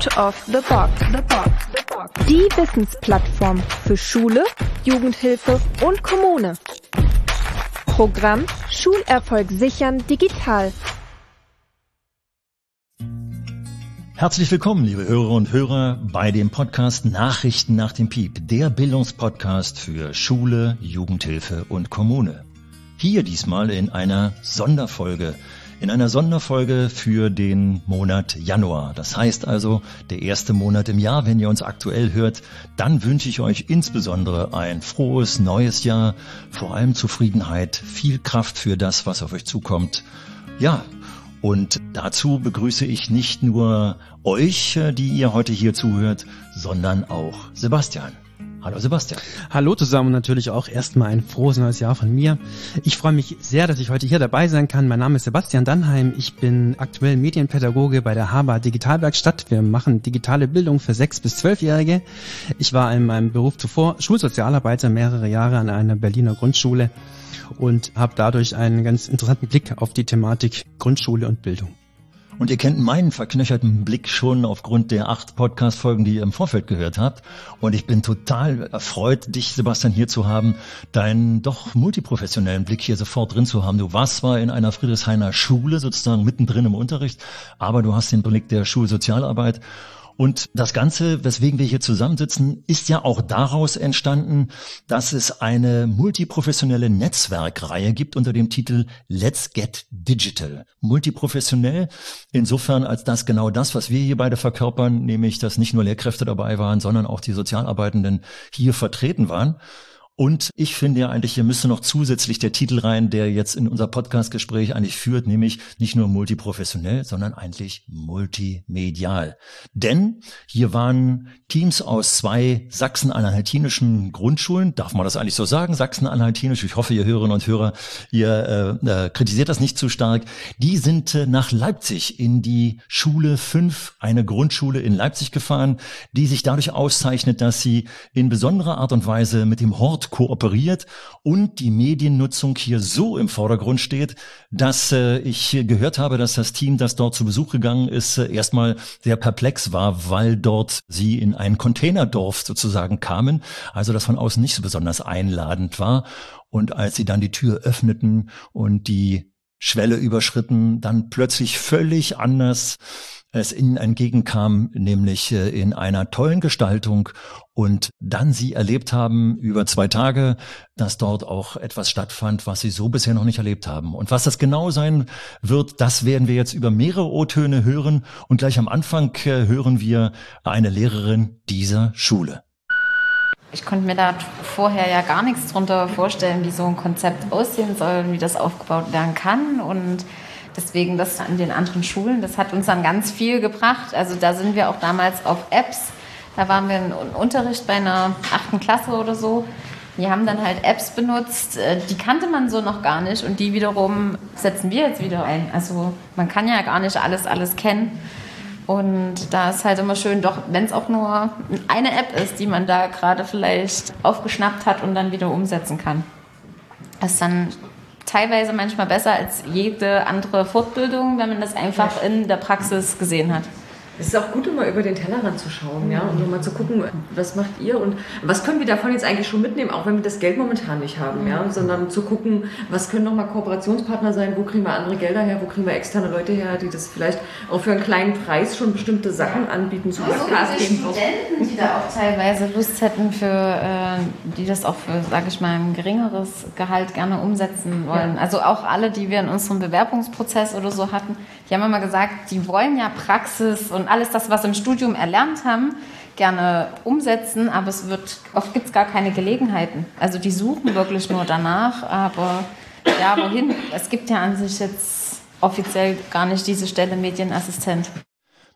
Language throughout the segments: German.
Out of the Box. The Box. The Box. Die Wissensplattform für Schule, Jugendhilfe und Kommune. Programm Schulerfolg sichern digital. Herzlich willkommen, liebe Hörer und Hörer, bei dem Podcast Nachrichten nach dem Piep, der Bildungspodcast für Schule, Jugendhilfe und Kommune. Hier diesmal in einer Sonderfolge in einer Sonderfolge für den Monat Januar. Das heißt also, der erste Monat im Jahr, wenn ihr uns aktuell hört, dann wünsche ich euch insbesondere ein frohes neues Jahr, vor allem Zufriedenheit, viel Kraft für das, was auf euch zukommt. Ja, und dazu begrüße ich nicht nur euch, die ihr heute hier zuhört, sondern auch Sebastian. Hallo Sebastian. Hallo zusammen und natürlich auch erstmal ein frohes neues Jahr von mir. Ich freue mich sehr, dass ich heute hier dabei sein kann. Mein Name ist Sebastian Dannheim. Ich bin aktuell Medienpädagoge bei der Haber Digitalwerkstatt. Wir machen digitale Bildung für sechs bis zwölfjährige. Ich war in meinem Beruf zuvor Schulsozialarbeiter mehrere Jahre an einer Berliner Grundschule und habe dadurch einen ganz interessanten Blick auf die Thematik Grundschule und Bildung. Und ihr kennt meinen verknöcherten Blick schon aufgrund der acht Podcast-Folgen, die ihr im Vorfeld gehört habt. Und ich bin total erfreut, dich, Sebastian, hier zu haben, deinen doch multiprofessionellen Blick hier sofort drin zu haben. Du warst zwar in einer Friedrichshainer Schule, sozusagen mittendrin im Unterricht, aber du hast den Blick der Schulsozialarbeit und das Ganze, weswegen wir hier zusammensitzen, ist ja auch daraus entstanden, dass es eine multiprofessionelle Netzwerkreihe gibt unter dem Titel Let's Get Digital. Multiprofessionell insofern als das genau das, was wir hier beide verkörpern, nämlich dass nicht nur Lehrkräfte dabei waren, sondern auch die Sozialarbeitenden hier vertreten waren. Und ich finde ja eigentlich, hier müsste noch zusätzlich der Titel rein, der jetzt in unser Podcastgespräch eigentlich führt, nämlich nicht nur multiprofessionell, sondern eigentlich multimedial. Denn hier waren Teams aus zwei sachsen-anhaltinischen Grundschulen, darf man das eigentlich so sagen, sachsen-anhaltinisch, ich hoffe, ihr Hörerinnen und Hörer, ihr äh, äh, kritisiert das nicht zu stark, die sind äh, nach Leipzig in die Schule 5, eine Grundschule in Leipzig gefahren, die sich dadurch auszeichnet, dass sie in besonderer Art und Weise mit dem Hort kooperiert und die Mediennutzung hier so im Vordergrund steht, dass äh, ich gehört habe, dass das Team, das dort zu Besuch gegangen ist, äh, erstmal sehr perplex war, weil dort sie in ein Containerdorf sozusagen kamen, also das von außen nicht so besonders einladend war. Und als sie dann die Tür öffneten und die Schwelle überschritten, dann plötzlich völlig anders es ihnen entgegenkam, nämlich äh, in einer tollen Gestaltung und dann sie erlebt haben über zwei Tage, dass dort auch etwas stattfand, was sie so bisher noch nicht erlebt haben. Und was das genau sein wird, das werden wir jetzt über mehrere O-Töne hören und gleich am Anfang äh, hören wir eine Lehrerin dieser Schule. Ich konnte mir da vorher ja gar nichts drunter vorstellen, wie so ein Konzept aussehen soll, wie das aufgebaut werden kann und Deswegen das an den anderen Schulen, das hat uns dann ganz viel gebracht. Also da sind wir auch damals auf Apps. Da waren wir in Unterricht bei einer achten Klasse oder so. Die haben dann halt Apps benutzt, äh, die kannte man so noch gar nicht und die wiederum setzen wir jetzt wieder ein. Also man kann ja gar nicht alles, alles kennen. Und da ist halt immer schön, doch wenn es auch nur eine App ist, die man da gerade vielleicht aufgeschnappt hat und dann wieder umsetzen kann. Das ist dann teilweise manchmal besser als jede andere Fortbildung, wenn man das einfach in der Praxis gesehen hat. Es ist auch gut, immer über den Tellerrand zu schauen, ja, und mal zu gucken, was macht ihr und was können wir davon jetzt eigentlich schon mitnehmen, auch wenn wir das Geld momentan nicht haben, ja, mhm. sondern zu gucken, was können nochmal Kooperationspartner sein, wo kriegen wir andere Gelder her, wo kriegen wir externe Leute her, die das vielleicht auch für einen kleinen Preis schon bestimmte Sachen anbieten, zu also Studenten, die da auch teilweise Lust hätten, für, äh, die das auch für, sage ich mal, ein geringeres Gehalt gerne umsetzen wollen. Ja. Also auch alle, die wir in unserem Bewerbungsprozess oder so hatten, die haben immer gesagt, die wollen ja Praxis und alles das, was sie im Studium erlernt haben, gerne umsetzen, aber es wird, oft gibt es gar keine Gelegenheiten. Also die suchen wirklich nur danach, aber ja, wohin? Es gibt ja an sich jetzt offiziell gar nicht diese Stelle Medienassistent.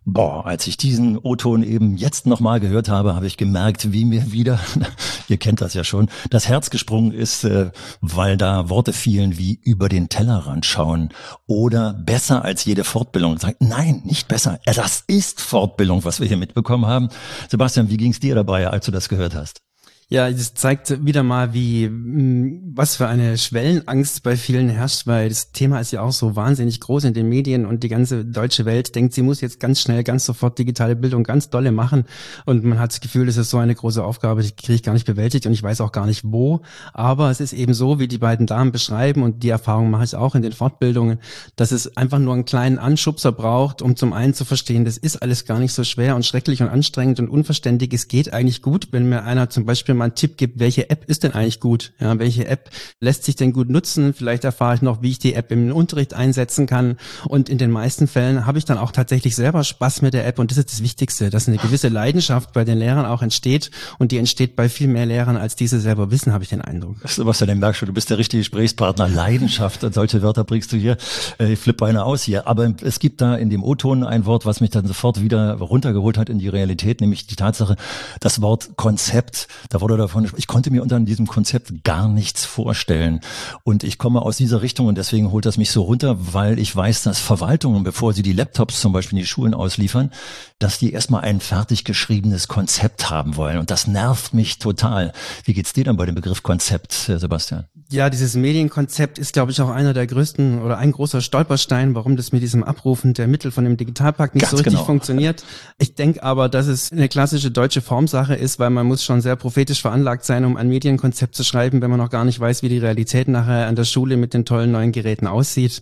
Boah, als ich diesen O-Ton eben jetzt nochmal gehört habe, habe ich gemerkt, wie mir wieder, ihr kennt das ja schon, das Herz gesprungen ist, äh, weil da Worte fielen wie über den Tellerrand schauen oder besser als jede Fortbildung. Sagt, nein, nicht besser. Das ist Fortbildung, was wir hier mitbekommen haben. Sebastian, wie ging es dir dabei, als du das gehört hast? Ja, das zeigt wieder mal, wie mm, was für eine Schwellenangst bei vielen herrscht, weil das Thema ist ja auch so wahnsinnig groß in den Medien und die ganze deutsche Welt denkt, sie muss jetzt ganz schnell, ganz sofort digitale Bildung ganz dolle machen und man hat das Gefühl, das ist so eine große Aufgabe, die kriege ich gar nicht bewältigt und ich weiß auch gar nicht wo. Aber es ist eben so, wie die beiden Damen beschreiben und die Erfahrung mache ich auch in den Fortbildungen, dass es einfach nur einen kleinen Anschubser braucht, um zum einen zu verstehen, das ist alles gar nicht so schwer und schrecklich und anstrengend und unverständlich. Es geht eigentlich gut, wenn mir einer zum Beispiel mal einen Tipp gibt, welche App ist denn eigentlich gut? Ja, welche App lässt sich denn gut nutzen? Vielleicht erfahre ich noch, wie ich die App im Unterricht einsetzen kann. Und in den meisten Fällen habe ich dann auch tatsächlich selber Spaß mit der App. Und das ist das Wichtigste, dass eine gewisse Leidenschaft bei den Lehrern auch entsteht. Und die entsteht bei viel mehr Lehrern, als diese selber wissen, habe ich den Eindruck. Sebastian, den merkst du, du bist der richtige Gesprächspartner. Leidenschaft, solche Wörter bringst du hier. Äh, ich flippe eine aus hier. Aber es gibt da in dem O-Ton ein Wort, was mich dann sofort wieder runtergeholt hat in die Realität, nämlich die Tatsache, das Wort Konzept. Da wurde davon ich konnte mir unter diesem Konzept gar nichts vorstellen. Und ich komme aus dieser Richtung und deswegen holt das mich so runter, weil ich weiß, dass Verwaltungen, bevor sie die Laptops zum Beispiel in die Schulen ausliefern, dass die erstmal ein fertig geschriebenes Konzept haben wollen. Und das nervt mich total. Wie geht's dir dann bei dem Begriff Konzept, Sebastian? Ja, dieses Medienkonzept ist, glaube ich, auch einer der größten oder ein großer Stolperstein, warum das mit diesem Abrufen der Mittel von dem Digitalpakt nicht Ganz so richtig genau. funktioniert. Ich denke aber, dass es eine klassische deutsche Formsache ist, weil man muss schon sehr prophetisch veranlagt sein, um ein Medienkonzept zu schreiben, wenn man noch gar nicht weiß, wie die Realität nachher an der Schule mit den tollen neuen Geräten aussieht.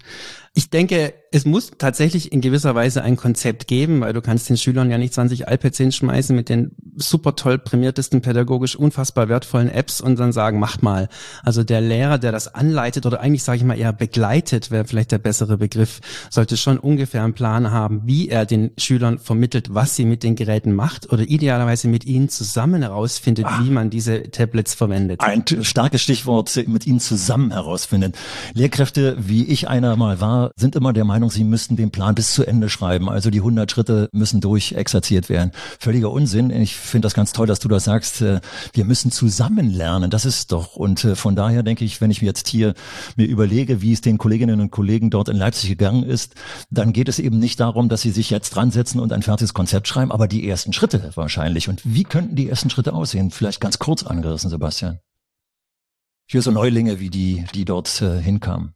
Ich denke, es muss tatsächlich in gewisser Weise ein Konzept geben, weil du kannst den Schülern ja nicht 20 iPads hinschmeißen mit den super toll prämiertesten pädagogisch unfassbar wertvollen Apps und dann sagen, macht mal. Also der Lehrer, der das anleitet oder eigentlich sage ich mal eher begleitet, wäre vielleicht der bessere Begriff, sollte schon ungefähr einen Plan haben, wie er den Schülern vermittelt, was sie mit den Geräten macht oder idealerweise mit ihnen zusammen herausfindet, Ach, wie man diese Tablets verwendet. Ein starkes Stichwort, mit ihnen zusammen herausfindet. Lehrkräfte, wie ich einer mal war, sind immer der Meinung, sie müssten den Plan bis zu Ende schreiben. Also die 100 Schritte müssen durchexerziert werden. Völliger Unsinn. Ich finde das ganz toll, dass du das sagst. Äh, wir müssen zusammen lernen. Das ist doch. Und äh, von daher denke ich, wenn ich mir jetzt hier mir überlege, wie es den Kolleginnen und Kollegen dort in Leipzig gegangen ist, dann geht es eben nicht darum, dass sie sich jetzt dran setzen und ein fertiges Konzept schreiben, aber die ersten Schritte wahrscheinlich. Und wie könnten die ersten Schritte aussehen? Vielleicht ganz kurz angerissen, Sebastian. Für so Neulinge wie die, die dort äh, hinkamen.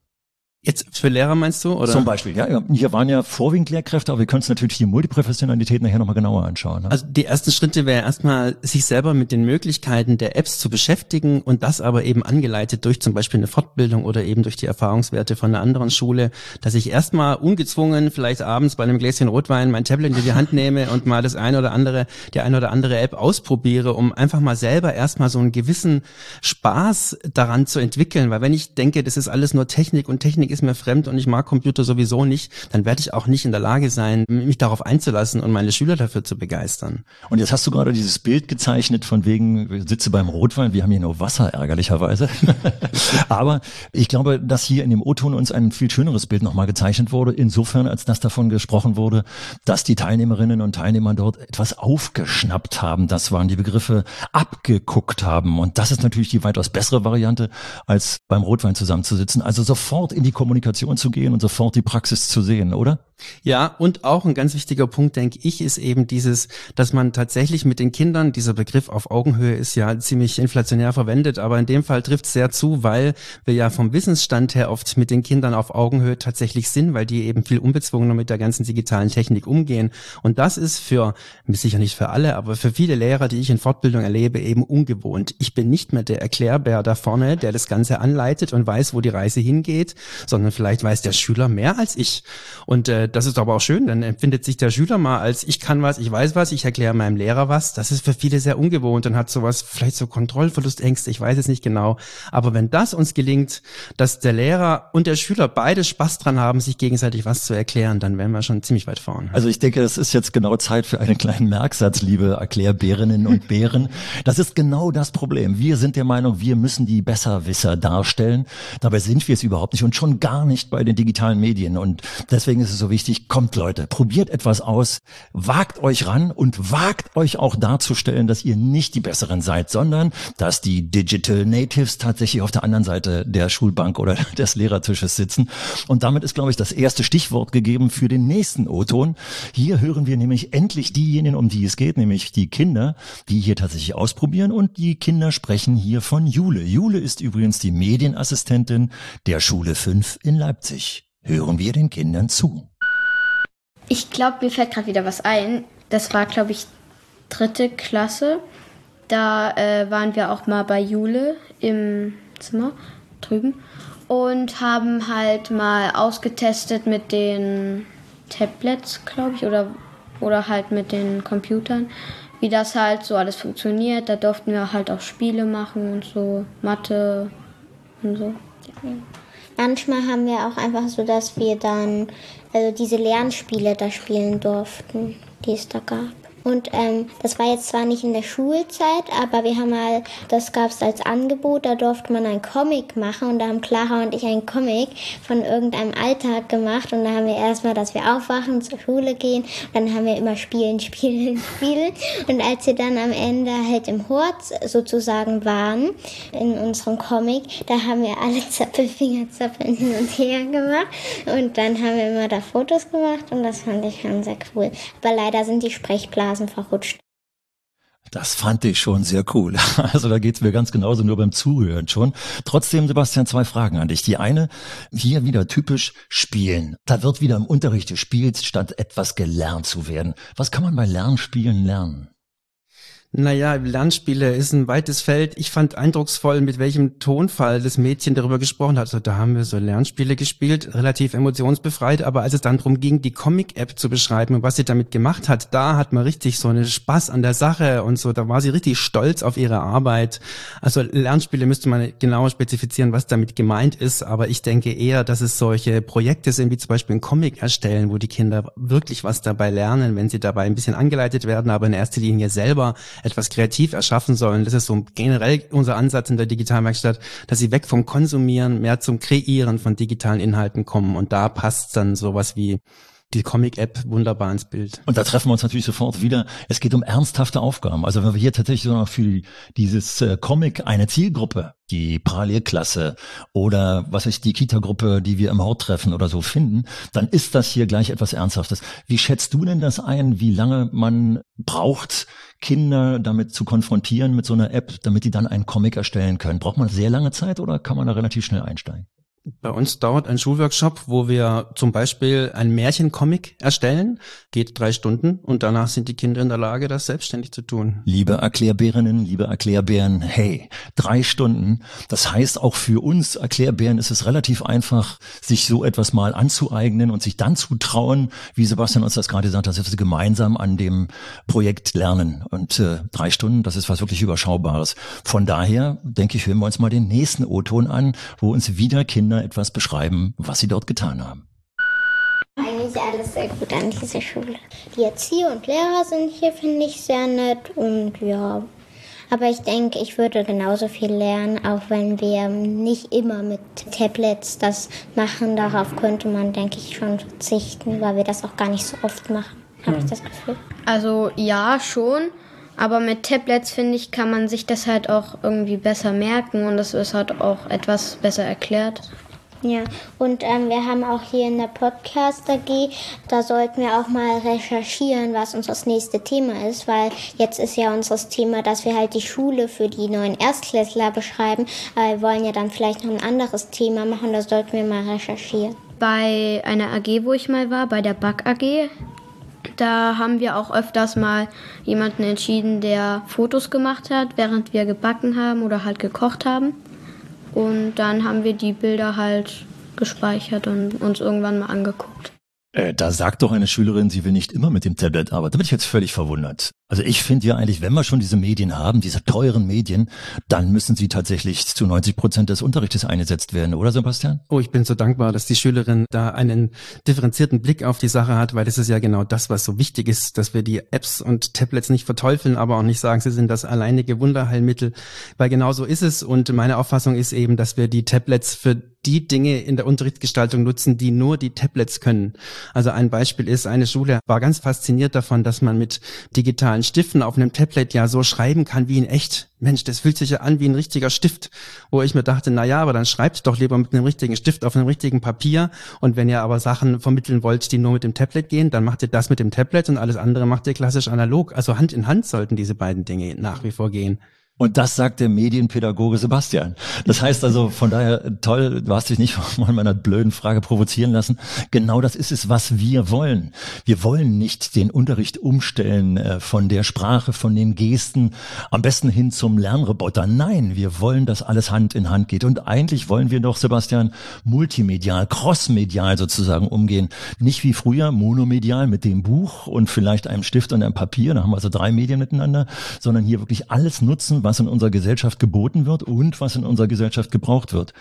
Jetzt für Lehrer meinst du? Oder? Zum Beispiel, ja. Hier waren ja vorwiegend Lehrkräfte, aber wir können uns natürlich die Multiprofessionalität nachher nochmal genauer anschauen. Ne? Also die ersten Schritte wäre erstmal, sich selber mit den Möglichkeiten der Apps zu beschäftigen und das aber eben angeleitet durch zum Beispiel eine Fortbildung oder eben durch die Erfahrungswerte von einer anderen Schule, dass ich erstmal ungezwungen vielleicht abends bei einem Gläschen Rotwein mein Tablet in die Hand nehme und mal das eine oder andere, die eine oder andere App ausprobiere, um einfach mal selber erstmal so einen gewissen Spaß daran zu entwickeln. Weil wenn ich denke, das ist alles nur Technik und Technik ist mir fremd und ich mag Computer sowieso nicht, dann werde ich auch nicht in der Lage sein, mich darauf einzulassen und meine Schüler dafür zu begeistern. Und jetzt hast du gerade dieses Bild gezeichnet von wegen, sitze beim Rotwein, wir haben hier nur Wasser, ärgerlicherweise. Aber ich glaube, dass hier in dem O-Ton uns ein viel schöneres Bild nochmal gezeichnet wurde, insofern, als dass davon gesprochen wurde, dass die Teilnehmerinnen und Teilnehmer dort etwas aufgeschnappt haben. Das waren die Begriffe abgeguckt haben. Und das ist natürlich die weitaus bessere Variante, als beim Rotwein zusammenzusitzen. Also sofort in die Kommunikation zu gehen und sofort die Praxis zu sehen, oder? Ja, und auch ein ganz wichtiger Punkt, denke ich, ist eben dieses, dass man tatsächlich mit den Kindern, dieser Begriff auf Augenhöhe ist ja ziemlich inflationär verwendet, aber in dem Fall trifft es sehr zu, weil wir ja vom Wissensstand her oft mit den Kindern auf Augenhöhe tatsächlich sind, weil die eben viel unbezwungener mit der ganzen digitalen Technik umgehen. Und das ist für, sicher nicht für alle, aber für viele Lehrer, die ich in Fortbildung erlebe, eben ungewohnt. Ich bin nicht mehr der Erklärbär da vorne, der das Ganze anleitet und weiß, wo die Reise hingeht, sondern vielleicht weiß der Schüler mehr als ich. Und äh, das ist aber auch schön, dann empfindet sich der Schüler mal als ich kann was, ich weiß was, ich erkläre meinem Lehrer was. Das ist für viele sehr ungewohnt und hat sowas, vielleicht so Kontrollverlustängste, ich weiß es nicht genau. Aber wenn das uns gelingt, dass der Lehrer und der Schüler beide Spaß dran haben, sich gegenseitig was zu erklären, dann wären wir schon ziemlich weit vorne. Also ich denke, es ist jetzt genau Zeit für einen kleinen Merksatz, liebe Erklärbärinnen und Bären. Das ist genau das Problem. Wir sind der Meinung, wir müssen die Besserwisser darstellen. Dabei sind wir es überhaupt nicht und schon gar nicht bei den digitalen Medien. Und deswegen ist es so wichtig, wichtig, kommt Leute, probiert etwas aus, wagt euch ran und wagt euch auch darzustellen, dass ihr nicht die Besseren seid, sondern dass die Digital Natives tatsächlich auf der anderen Seite der Schulbank oder des Lehrertisches sitzen. Und damit ist, glaube ich, das erste Stichwort gegeben für den nächsten O-Ton. Hier hören wir nämlich endlich diejenigen, um die es geht, nämlich die Kinder, die hier tatsächlich ausprobieren und die Kinder sprechen hier von Jule. Jule ist übrigens die Medienassistentin der Schule 5 in Leipzig. Hören wir den Kindern zu. Ich glaube, mir fällt gerade wieder was ein. Das war, glaube ich, dritte Klasse. Da äh, waren wir auch mal bei Jule im Zimmer drüben und haben halt mal ausgetestet mit den Tablets, glaube ich, oder, oder halt mit den Computern, wie das halt so alles funktioniert. Da durften wir halt auch Spiele machen und so, Mathe und so. Ja. Manchmal haben wir auch einfach so, dass wir dann also diese Lernspiele da spielen durften, die es da gab. Und ähm, das war jetzt zwar nicht in der Schulzeit, aber wir haben mal, das gab es als Angebot, da durfte man einen Comic machen und da haben Clara und ich einen Comic von irgendeinem Alltag gemacht und da haben wir erstmal, dass wir aufwachen, zur Schule gehen dann haben wir immer spielen, spielen, spielen und als wir dann am Ende halt im Hort sozusagen waren, in unserem Comic, da haben wir alle Zappelfinger zappeln hin und her gemacht und dann haben wir immer da Fotos gemacht und das fand ich schon sehr cool. Aber leider sind die Sprechblasen Nasen verrutscht. Das fand ich schon sehr cool. Also da geht's mir ganz genauso nur beim Zuhören schon. Trotzdem, Sebastian, zwei Fragen an dich. Die eine, hier wieder typisch spielen. Da wird wieder im Unterricht gespielt, statt etwas gelernt zu werden. Was kann man bei Lernspielen lernen? Naja, Lernspiele ist ein weites Feld. Ich fand eindrucksvoll, mit welchem Tonfall das Mädchen darüber gesprochen hat. Also da haben wir so Lernspiele gespielt, relativ emotionsbefreit, aber als es dann darum ging, die Comic-App zu beschreiben und was sie damit gemacht hat, da hat man richtig so einen Spaß an der Sache und so, da war sie richtig stolz auf ihre Arbeit. Also Lernspiele müsste man genauer spezifizieren, was damit gemeint ist, aber ich denke eher, dass es solche Projekte sind, wie zum Beispiel ein Comic erstellen, wo die Kinder wirklich was dabei lernen, wenn sie dabei ein bisschen angeleitet werden, aber in erster Linie selber etwas kreativ erschaffen sollen. Das ist so generell unser Ansatz in der Digitalwerkstatt, dass sie weg vom Konsumieren mehr zum Kreieren von digitalen Inhalten kommen. Und da passt dann sowas wie die Comic-App wunderbar ins Bild. Und da treffen wir uns natürlich sofort wieder. Es geht um ernsthafte Aufgaben. Also wenn wir hier tatsächlich so noch für dieses äh, Comic eine Zielgruppe, die Parallelklasse oder was ist die Kita-Gruppe, die wir im Hort treffen oder so finden, dann ist das hier gleich etwas Ernsthaftes. Wie schätzt du denn das ein, wie lange man braucht, Kinder damit zu konfrontieren mit so einer App, damit die dann einen Comic erstellen können? Braucht man sehr lange Zeit oder kann man da relativ schnell einsteigen? Bei uns dauert ein Schulworkshop, wo wir zum Beispiel ein Märchencomic erstellen, geht drei Stunden und danach sind die Kinder in der Lage, das selbstständig zu tun. Liebe Erklärbärinnen, liebe Erklärbären, hey, drei Stunden. Das heißt, auch für uns Erklärbären ist es relativ einfach, sich so etwas mal anzueignen und sich dann zu trauen, wie Sebastian uns das gerade gesagt hat, dass wir gemeinsam an dem Projekt lernen. Und äh, drei Stunden, das ist was wirklich Überschaubares. Von daher, denke ich, hören wir uns mal den nächsten O-Ton an, wo uns wieder Kinder Kinder etwas beschreiben, was sie dort getan haben. Eigentlich alles sehr gut an dieser Schule. Die Erzieher und Lehrer sind hier, finde ich, sehr nett und ja. Aber ich denke, ich würde genauso viel lernen, auch wenn wir nicht immer mit Tablets das machen. Darauf könnte man, denke ich, schon verzichten, weil wir das auch gar nicht so oft machen. Habe ich das Gefühl. Also ja, schon. Aber mit Tablets, finde ich, kann man sich das halt auch irgendwie besser merken und es ist halt auch etwas besser erklärt. Ja, und ähm, wir haben auch hier in der Podcast AG, da sollten wir auch mal recherchieren, was unser nächste Thema ist, weil jetzt ist ja unser Thema, dass wir halt die Schule für die neuen Erstklässler beschreiben. Aber wir wollen ja dann vielleicht noch ein anderes Thema machen, da sollten wir mal recherchieren. Bei einer AG, wo ich mal war, bei der Back AG, da haben wir auch öfters mal jemanden entschieden, der Fotos gemacht hat, während wir gebacken haben oder halt gekocht haben. Und dann haben wir die Bilder halt gespeichert und uns irgendwann mal angeguckt. Äh, da sagt doch eine Schülerin, sie will nicht immer mit dem Tablet arbeiten. Da bin ich jetzt völlig verwundert. Also ich finde ja eigentlich, wenn wir schon diese Medien haben, diese teuren Medien, dann müssen sie tatsächlich zu 90 Prozent des Unterrichtes eingesetzt werden, oder Sebastian? Oh, ich bin so dankbar, dass die Schülerin da einen differenzierten Blick auf die Sache hat, weil das ist ja genau das, was so wichtig ist, dass wir die Apps und Tablets nicht verteufeln, aber auch nicht sagen, sie sind das alleinige Wunderheilmittel, weil genau so ist es und meine Auffassung ist eben, dass wir die Tablets für die Dinge in der Unterrichtsgestaltung nutzen, die nur die Tablets können. Also ein Beispiel ist, eine Schule war ganz fasziniert davon, dass man mit digitalen Stiften auf einem Tablet ja so schreiben kann wie in echt. Mensch, das fühlt sich ja an wie ein richtiger Stift, wo ich mir dachte, na ja, aber dann schreibt doch lieber mit einem richtigen Stift auf einem richtigen Papier. Und wenn ihr aber Sachen vermitteln wollt, die nur mit dem Tablet gehen, dann macht ihr das mit dem Tablet und alles andere macht ihr klassisch analog. Also Hand in Hand sollten diese beiden Dinge nach wie vor gehen. Und das sagt der Medienpädagoge Sebastian. Das heißt also, von daher, toll, du hast dich nicht von meiner blöden Frage provozieren lassen. Genau das ist es, was wir wollen. Wir wollen nicht den Unterricht umstellen äh, von der Sprache, von den Gesten, am besten hin zum Lernroboter. Nein, wir wollen, dass alles Hand in Hand geht. Und eigentlich wollen wir doch, Sebastian, multimedial, crossmedial sozusagen umgehen. Nicht wie früher monomedial mit dem Buch und vielleicht einem Stift und einem Papier. Da haben wir also drei Medien miteinander, sondern hier wirklich alles nutzen, was in unserer Gesellschaft geboten wird und was in unserer Gesellschaft gebraucht wird.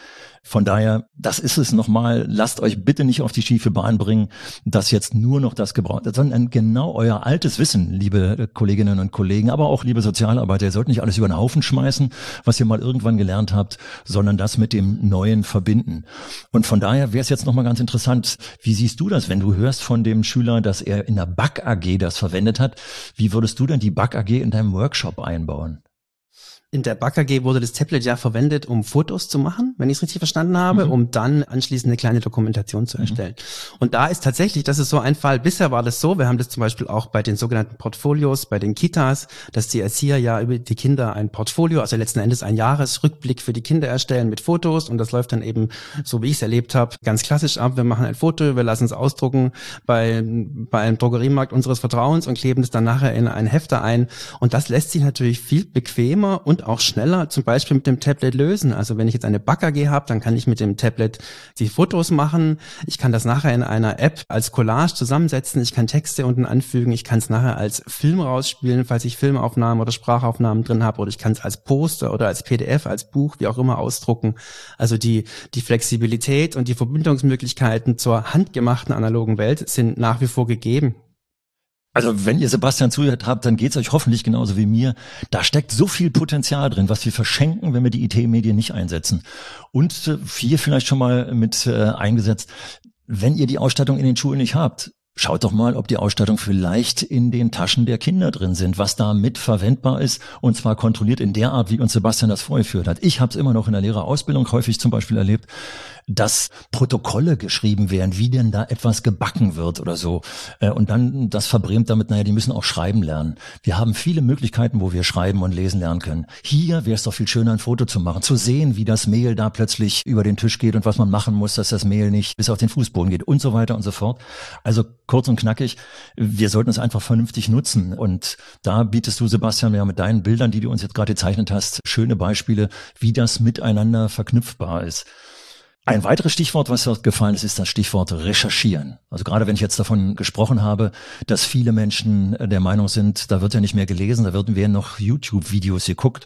Von daher, das ist es nochmal, lasst euch bitte nicht auf die schiefe Bahn bringen, dass jetzt nur noch das gebraucht wird, sondern genau euer altes Wissen, liebe Kolleginnen und Kollegen, aber auch liebe Sozialarbeiter, ihr sollt nicht alles über den Haufen schmeißen, was ihr mal irgendwann gelernt habt, sondern das mit dem Neuen verbinden. Und von daher wäre es jetzt nochmal ganz interessant, wie siehst du das, wenn du hörst von dem Schüler, dass er in der Back AG das verwendet hat? Wie würdest du denn die Back AG in deinem Workshop einbauen? In der Back AG wurde das Tablet ja verwendet, um Fotos zu machen, wenn ich es richtig verstanden habe, mhm. um dann anschließend eine kleine Dokumentation zu mhm. erstellen. Mhm. Und da ist tatsächlich, das ist so ein Fall, bisher war das so, wir haben das zum Beispiel auch bei den sogenannten Portfolios, bei den Kitas, dass die Erzieher ja über die Kinder ein Portfolio, also letzten Endes ein Jahresrückblick für die Kinder erstellen mit Fotos und das läuft dann eben, so wie ich es erlebt habe, ganz klassisch ab. Wir machen ein Foto, wir lassen es ausdrucken bei, bei einem Drogeriemarkt unseres Vertrauens und kleben es dann nachher in einen Hefter ein. Und das lässt sich natürlich viel bequemer und auch schneller zum Beispiel mit dem Tablet lösen. Also wenn ich jetzt eine Back-AG habe, dann kann ich mit dem Tablet die Fotos machen. Ich kann das nachher in einer App als Collage zusammensetzen. Ich kann Texte unten anfügen. Ich kann es nachher als Film rausspielen, falls ich Filmaufnahmen oder Sprachaufnahmen drin habe. Oder ich kann es als Poster oder als PDF, als Buch, wie auch immer ausdrucken. Also die, die Flexibilität und die Verbindungsmöglichkeiten zur handgemachten analogen Welt sind nach wie vor gegeben. Also wenn ihr Sebastian zuhört habt, dann geht's euch hoffentlich genauso wie mir. Da steckt so viel Potenzial drin, was wir verschenken, wenn wir die IT-Medien nicht einsetzen. Und äh, hier vielleicht schon mal mit äh, eingesetzt, wenn ihr die Ausstattung in den Schulen nicht habt, Schaut doch mal, ob die Ausstattung vielleicht in den Taschen der Kinder drin sind, was da mit verwendbar ist und zwar kontrolliert in der Art, wie uns Sebastian das vorgeführt hat. Ich habe es immer noch in der Lehrerausbildung häufig zum Beispiel erlebt, dass Protokolle geschrieben werden, wie denn da etwas gebacken wird oder so. Äh, und dann das verbrämt damit, naja, die müssen auch schreiben lernen. Wir haben viele Möglichkeiten, wo wir schreiben und lesen lernen können. Hier wäre es doch viel schöner, ein Foto zu machen, zu sehen, wie das Mehl da plötzlich über den Tisch geht und was man machen muss, dass das Mehl nicht bis auf den Fußboden geht und so weiter und so fort. Also kurz und knackig, wir sollten es einfach vernünftig nutzen. Und da bietest du, Sebastian, ja mit deinen Bildern, die du uns jetzt gerade gezeichnet hast, schöne Beispiele, wie das miteinander verknüpfbar ist. Ein weiteres Stichwort, was dort gefallen ist, ist das Stichwort recherchieren. Also gerade wenn ich jetzt davon gesprochen habe, dass viele Menschen der Meinung sind, da wird ja nicht mehr gelesen, da werden noch YouTube-Videos geguckt.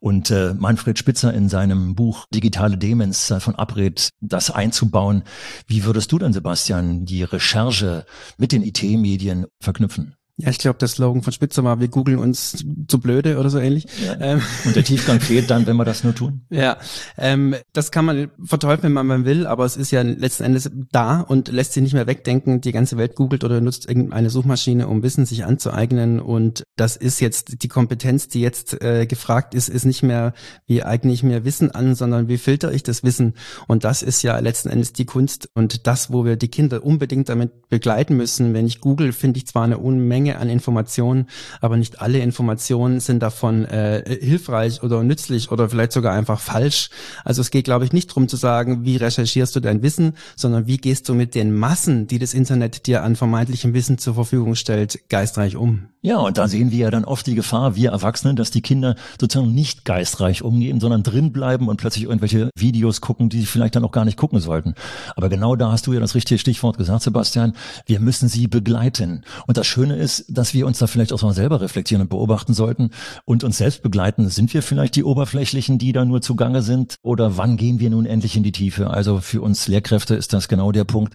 Und äh, Manfred Spitzer in seinem Buch Digitale Demenz davon abrät, das einzubauen. Wie würdest du denn, Sebastian, die Recherche mit den IT-Medien verknüpfen? Ja, ich glaube, der Slogan von Spitzer war, wir googeln uns zu blöde oder so ähnlich. Ja. Ähm, und der Tiefgang fehlt dann, wenn wir das nur tun. Ja, ähm, das kann man verteufeln, wenn man will, aber es ist ja letzten Endes da und lässt sich nicht mehr wegdenken. Die ganze Welt googelt oder nutzt irgendeine Suchmaschine, um Wissen sich anzueignen. Und das ist jetzt die Kompetenz, die jetzt äh, gefragt ist, ist nicht mehr, wie eigne ich mir Wissen an, sondern wie filter ich das Wissen. Und das ist ja letzten Endes die Kunst und das, wo wir die Kinder unbedingt damit begleiten müssen. Wenn ich google, finde ich zwar eine Unmenge Menge an Informationen, aber nicht alle Informationen sind davon äh, hilfreich oder nützlich oder vielleicht sogar einfach falsch. Also es geht, glaube ich, nicht darum zu sagen, wie recherchierst du dein Wissen, sondern wie gehst du mit den Massen, die das Internet dir an vermeintlichem Wissen zur Verfügung stellt, geistreich um. Ja, und da sehen wir ja dann oft die Gefahr, wir Erwachsenen, dass die Kinder sozusagen nicht geistreich umgehen, sondern drin bleiben und plötzlich irgendwelche Videos gucken, die sie vielleicht dann auch gar nicht gucken sollten. Aber genau da hast du ja das richtige Stichwort gesagt, Sebastian. Wir müssen sie begleiten. Und das Schöne ist, dass wir uns da vielleicht auch mal selber reflektieren und beobachten sollten und uns selbst begleiten. Sind wir vielleicht die Oberflächlichen, die da nur zugange sind? Oder wann gehen wir nun endlich in die Tiefe? Also für uns Lehrkräfte ist das genau der Punkt,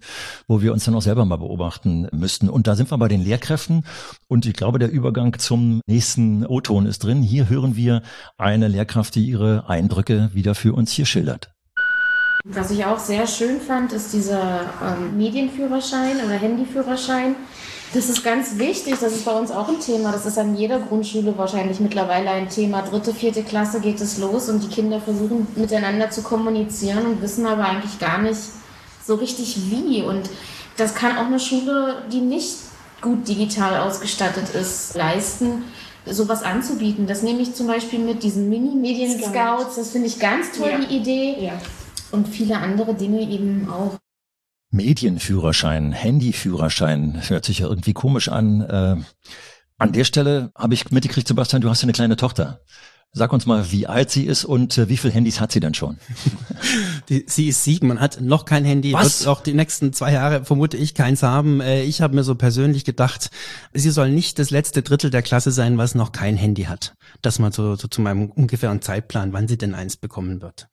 wo wir uns dann auch selber mal beobachten müssten. Und da sind wir bei den Lehrkräften. Und ich glaube, der Übergang zum nächsten O-Ton ist drin. Hier hören wir eine Lehrkraft, die ihre Eindrücke wieder für uns hier schildert. Was ich auch sehr schön fand, ist dieser ähm, Medienführerschein oder Handyführerschein. Das ist ganz wichtig, das ist bei uns auch ein Thema. Das ist an jeder Grundschule wahrscheinlich mittlerweile ein Thema. Dritte, vierte Klasse geht es los und die Kinder versuchen miteinander zu kommunizieren und wissen aber eigentlich gar nicht so richtig wie. Und das kann auch eine Schule, die nicht gut digital ausgestattet ist, leisten, sowas anzubieten. Das nehme ich zum Beispiel mit diesen Mini-Medien-Scouts. Das finde ich ganz toll, ja. die Idee. Ja. Und viele andere Dinge eben auch. Medienführerschein, Handyführerschein, hört sich ja irgendwie komisch an. Äh, an der Stelle habe ich mitgekriegt, Sebastian, du hast ja eine kleine Tochter. Sag uns mal, wie alt sie ist und äh, wie viele Handys hat sie denn schon? Die, sie ist sieben und hat noch kein Handy. Was? Wird auch die nächsten zwei Jahre vermute ich keins haben. Äh, ich habe mir so persönlich gedacht, sie soll nicht das letzte Drittel der Klasse sein, was noch kein Handy hat. Das mal so, so zu meinem ungefähren Zeitplan, wann sie denn eins bekommen wird.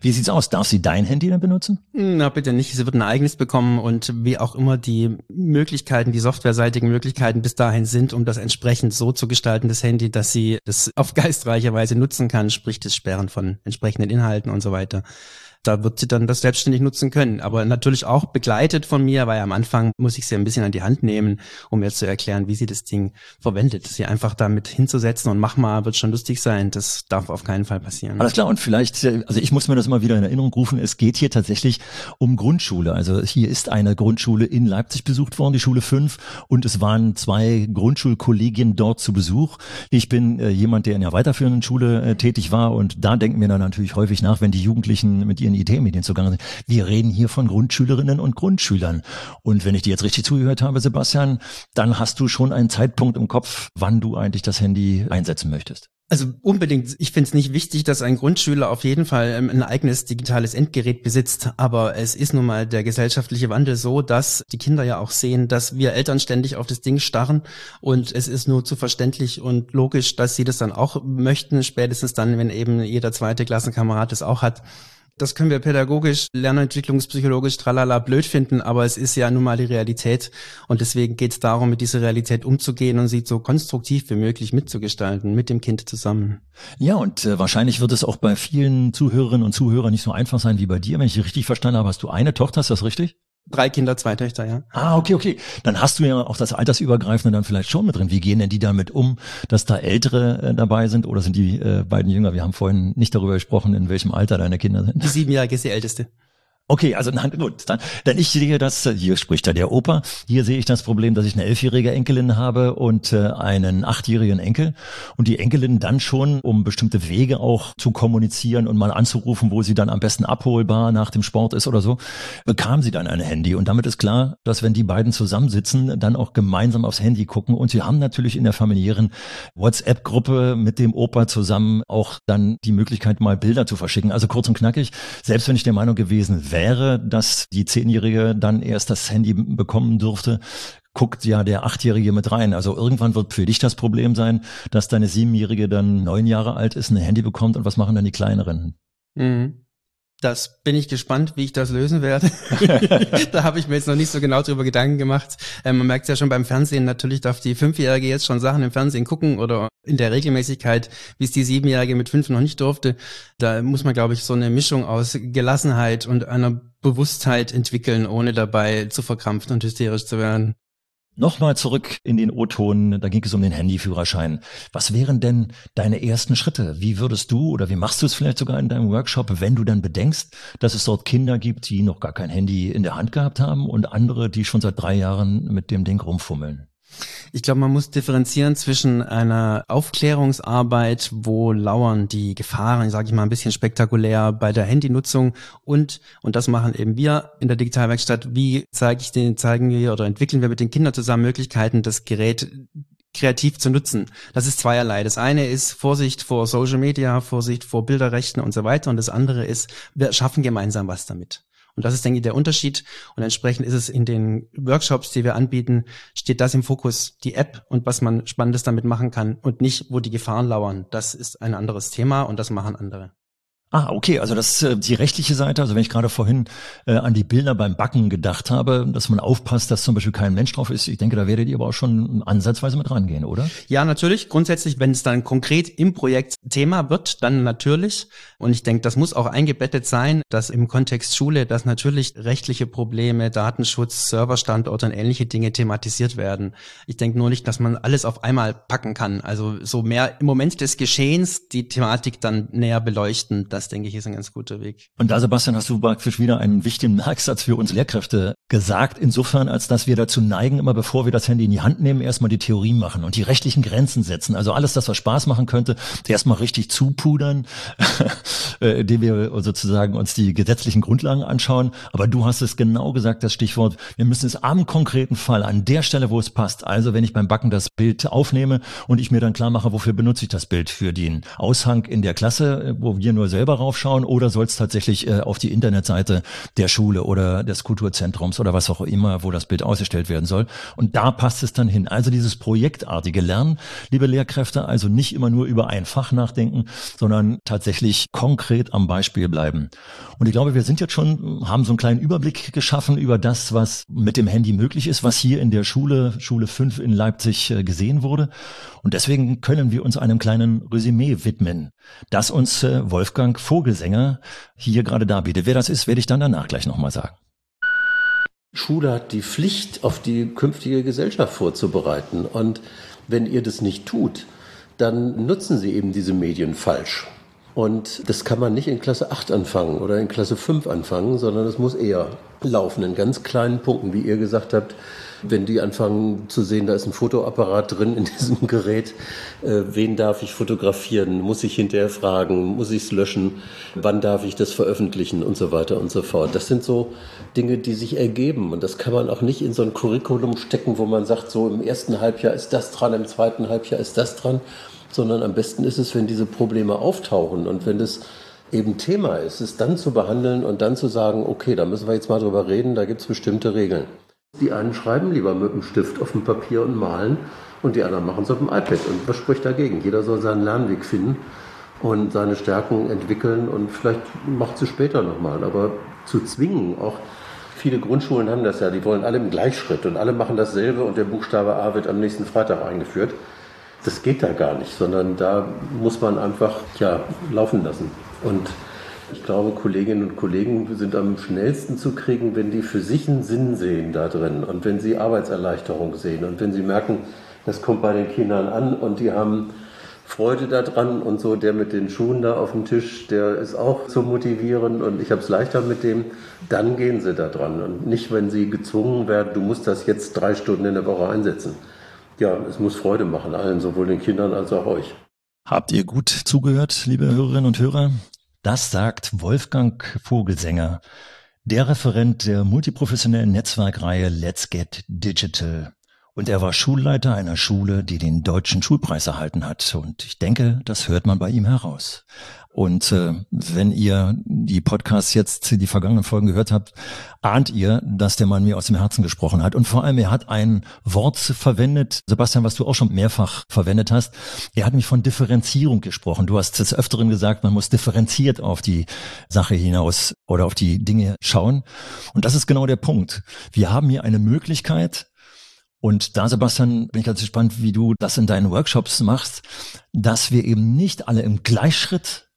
Wie sieht's aus? Darf sie dein Handy denn benutzen? Na, bitte nicht. Sie wird ein eigenes bekommen und wie auch immer die Möglichkeiten, die softwareseitigen Möglichkeiten bis dahin sind, um das entsprechend so zu gestalten, das Handy, dass sie das auf geistreiche Weise nutzen kann, sprich das Sperren von entsprechenden Inhalten und so weiter da wird sie dann das selbstständig nutzen können. Aber natürlich auch begleitet von mir, weil am Anfang muss ich sie ein bisschen an die Hand nehmen, um ihr zu erklären, wie sie das Ding verwendet. Sie einfach damit hinzusetzen und mach mal, wird schon lustig sein. Das darf auf keinen Fall passieren. Alles klar. Und vielleicht, also ich muss mir das immer wieder in Erinnerung rufen. Es geht hier tatsächlich um Grundschule. Also hier ist eine Grundschule in Leipzig besucht worden, die Schule 5. Und es waren zwei Grundschulkollegien dort zu Besuch. Ich bin äh, jemand, der in der weiterführenden Schule äh, tätig war. Und da denken wir dann natürlich häufig nach, wenn die Jugendlichen mit ihren in IT-Medien zugange sind. Wir reden hier von Grundschülerinnen und Grundschülern. Und wenn ich dir jetzt richtig zugehört habe, Sebastian, dann hast du schon einen Zeitpunkt im Kopf, wann du eigentlich das Handy einsetzen möchtest. Also unbedingt. Ich finde es nicht wichtig, dass ein Grundschüler auf jeden Fall ähm, ein eigenes digitales Endgerät besitzt. Aber es ist nun mal der gesellschaftliche Wandel so, dass die Kinder ja auch sehen, dass wir Eltern ständig auf das Ding starren. Und es ist nur zu verständlich und logisch, dass sie das dann auch möchten. Spätestens dann, wenn eben jeder zweite Klassenkamerad das auch hat das können wir pädagogisch, lernentwicklungspsychologisch tralala blöd finden, aber es ist ja nun mal die Realität und deswegen geht es darum, mit dieser Realität umzugehen und sie so konstruktiv wie möglich mitzugestalten, mit dem Kind zusammen. Ja, und äh, wahrscheinlich wird es auch bei vielen Zuhörerinnen und Zuhörern nicht so einfach sein wie bei dir. Wenn ich richtig verstanden habe, hast du eine Tochter, ist das richtig? Drei Kinder, zwei Töchter, ja. Ah, okay, okay. Dann hast du ja auch das Altersübergreifende dann vielleicht schon mit drin. Wie gehen denn die damit um, dass da Ältere äh, dabei sind oder sind die äh, beiden jünger? Wir haben vorhin nicht darüber gesprochen, in welchem Alter deine Kinder sind. Die siebenjährige ist die älteste. Okay, also nein, gut, dann, denn ich sehe das, hier spricht da der Opa, hier sehe ich das Problem, dass ich eine elfjährige Enkelin habe und äh, einen achtjährigen Enkel und die Enkelin dann schon, um bestimmte Wege auch zu kommunizieren und mal anzurufen, wo sie dann am besten abholbar nach dem Sport ist oder so, bekam sie dann ein Handy und damit ist klar, dass wenn die beiden zusammensitzen, dann auch gemeinsam aufs Handy gucken und sie haben natürlich in der familiären WhatsApp-Gruppe mit dem Opa zusammen auch dann die Möglichkeit, mal Bilder zu verschicken. Also kurz und knackig, selbst wenn ich der Meinung gewesen wäre, wäre, dass die Zehnjährige dann erst das Handy bekommen dürfte, guckt ja der Achtjährige mit rein. Also irgendwann wird für dich das Problem sein, dass deine Siebenjährige dann neun Jahre alt ist, ein Handy bekommt und was machen dann die Kleineren? Mhm. Das bin ich gespannt, wie ich das lösen werde. da habe ich mir jetzt noch nicht so genau drüber Gedanken gemacht. Ähm, man merkt es ja schon beim Fernsehen, natürlich darf die Fünfjährige jetzt schon Sachen im Fernsehen gucken oder in der Regelmäßigkeit, wie es die Siebenjährige mit fünf noch nicht durfte. Da muss man, glaube ich, so eine Mischung aus Gelassenheit und einer Bewusstheit entwickeln, ohne dabei zu verkrampft und hysterisch zu werden. Nochmal zurück in den O-Ton, da ging es um den Handyführerschein. Was wären denn deine ersten Schritte? Wie würdest du oder wie machst du es vielleicht sogar in deinem Workshop, wenn du dann bedenkst, dass es dort Kinder gibt, die noch gar kein Handy in der Hand gehabt haben und andere, die schon seit drei Jahren mit dem Ding rumfummeln? Ich glaube, man muss differenzieren zwischen einer Aufklärungsarbeit, wo lauern die Gefahren, sage ich mal, ein bisschen spektakulär bei der Handynutzung und, und das machen eben wir in der Digitalwerkstatt, wie zeige ich den, zeigen wir oder entwickeln wir mit den Kindern zusammen Möglichkeiten, das Gerät kreativ zu nutzen. Das ist zweierlei. Das eine ist Vorsicht vor Social Media, Vorsicht vor Bilderrechten und so weiter. Und das andere ist, wir schaffen gemeinsam was damit. Und das ist, denke ich, der Unterschied. Und entsprechend ist es in den Workshops, die wir anbieten, steht das im Fokus, die App und was man Spannendes damit machen kann und nicht, wo die Gefahren lauern. Das ist ein anderes Thema und das machen andere. Ah, okay, also das äh, die rechtliche Seite, also wenn ich gerade vorhin äh, an die Bilder beim Backen gedacht habe, dass man aufpasst, dass zum Beispiel kein Mensch drauf ist, ich denke, da werdet ihr aber auch schon ansatzweise mit rangehen, oder? Ja, natürlich. Grundsätzlich, wenn es dann konkret im Projekt Thema wird, dann natürlich. Und ich denke, das muss auch eingebettet sein, dass im Kontext Schule, dass natürlich rechtliche Probleme, Datenschutz, Serverstandorte und ähnliche Dinge thematisiert werden. Ich denke nur nicht, dass man alles auf einmal packen kann. Also so mehr im Moment des Geschehens die Thematik dann näher beleuchten das denke ich ist ein ganz guter Weg. Und da, Sebastian, hast du praktisch wieder einen wichtigen Merksatz für uns Lehrkräfte gesagt, insofern, als dass wir dazu neigen, immer bevor wir das Handy in die Hand nehmen, erstmal die Theorie machen und die rechtlichen Grenzen setzen. Also alles das, was Spaß machen könnte, erstmal richtig zupudern, äh, indem wir sozusagen uns die gesetzlichen Grundlagen anschauen. Aber du hast es genau gesagt, das Stichwort, wir müssen es am konkreten Fall, an der Stelle, wo es passt. Also wenn ich beim Backen das Bild aufnehme und ich mir dann klar mache, wofür benutze ich das Bild? Für den Aushang in der Klasse, wo wir nur selber selber raufschauen oder soll es tatsächlich äh, auf die Internetseite der Schule oder des Kulturzentrums oder was auch immer, wo das Bild ausgestellt werden soll. Und da passt es dann hin. Also dieses projektartige Lernen, liebe Lehrkräfte, also nicht immer nur über ein Fach nachdenken, sondern tatsächlich konkret am Beispiel bleiben. Und ich glaube, wir sind jetzt schon, haben so einen kleinen Überblick geschaffen über das, was mit dem Handy möglich ist, was hier in der Schule, Schule 5 in Leipzig äh, gesehen wurde. Und deswegen können wir uns einem kleinen Resümee widmen, das uns äh, Vogelsänger hier gerade darbietet. Wer das ist, werde ich dann danach gleich nochmal sagen. Schule hat die Pflicht, auf die künftige Gesellschaft vorzubereiten. Und wenn ihr das nicht tut, dann nutzen sie eben diese Medien falsch. Und das kann man nicht in Klasse 8 anfangen oder in Klasse 5 anfangen, sondern es muss eher laufen in ganz kleinen Punkten, wie ihr gesagt habt. Wenn die anfangen zu sehen, da ist ein Fotoapparat drin in diesem Gerät, äh, wen darf ich fotografieren? Muss ich hinterher fragen? Muss ich es löschen? Wann darf ich das veröffentlichen? Und so weiter und so fort. Das sind so Dinge, die sich ergeben. Und das kann man auch nicht in so ein Curriculum stecken, wo man sagt, so im ersten Halbjahr ist das dran, im zweiten Halbjahr ist das dran, sondern am besten ist es, wenn diese Probleme auftauchen und wenn das eben Thema ist, es dann zu behandeln und dann zu sagen, okay, da müssen wir jetzt mal drüber reden, da gibt es bestimmte Regeln. Die einen schreiben lieber mit dem Stift auf dem Papier und malen und die anderen machen es auf dem iPad. Und was spricht dagegen? Jeder soll seinen Lernweg finden und seine Stärken entwickeln und vielleicht macht sie später nochmal. Aber zu zwingen, auch viele Grundschulen haben das ja, die wollen alle im Gleichschritt und alle machen dasselbe und der Buchstabe A wird am nächsten Freitag eingeführt. Das geht da gar nicht, sondern da muss man einfach ja, laufen lassen. Und ich glaube, Kolleginnen und Kollegen sind am schnellsten zu kriegen, wenn die für sich einen Sinn sehen da drin und wenn sie Arbeitserleichterung sehen und wenn sie merken, das kommt bei den Kindern an und die haben Freude daran und so, der mit den Schuhen da auf dem Tisch, der ist auch zu motivieren und ich habe es leichter mit dem, dann gehen sie da dran und nicht, wenn sie gezwungen werden, du musst das jetzt drei Stunden in der Woche einsetzen. Ja, es muss Freude machen allen, sowohl den Kindern als auch euch. Habt ihr gut zugehört, liebe Hörerinnen und Hörer? Das sagt Wolfgang Vogelsänger, der Referent der multiprofessionellen Netzwerkreihe Let's Get Digital. Und er war Schulleiter einer Schule, die den deutschen Schulpreis erhalten hat. Und ich denke, das hört man bei ihm heraus. Und äh, wenn ihr die Podcasts jetzt, die vergangenen Folgen gehört habt, ahnt ihr, dass der Mann mir aus dem Herzen gesprochen hat. Und vor allem, er hat ein Wort verwendet, Sebastian, was du auch schon mehrfach verwendet hast. Er hat mich von Differenzierung gesprochen. Du hast des Öfteren gesagt, man muss differenziert auf die Sache hinaus oder auf die Dinge schauen. Und das ist genau der Punkt. Wir haben hier eine Möglichkeit, und da, Sebastian, bin ich ganz gespannt, wie du das in deinen Workshops machst, dass wir eben nicht alle im Gleichschritt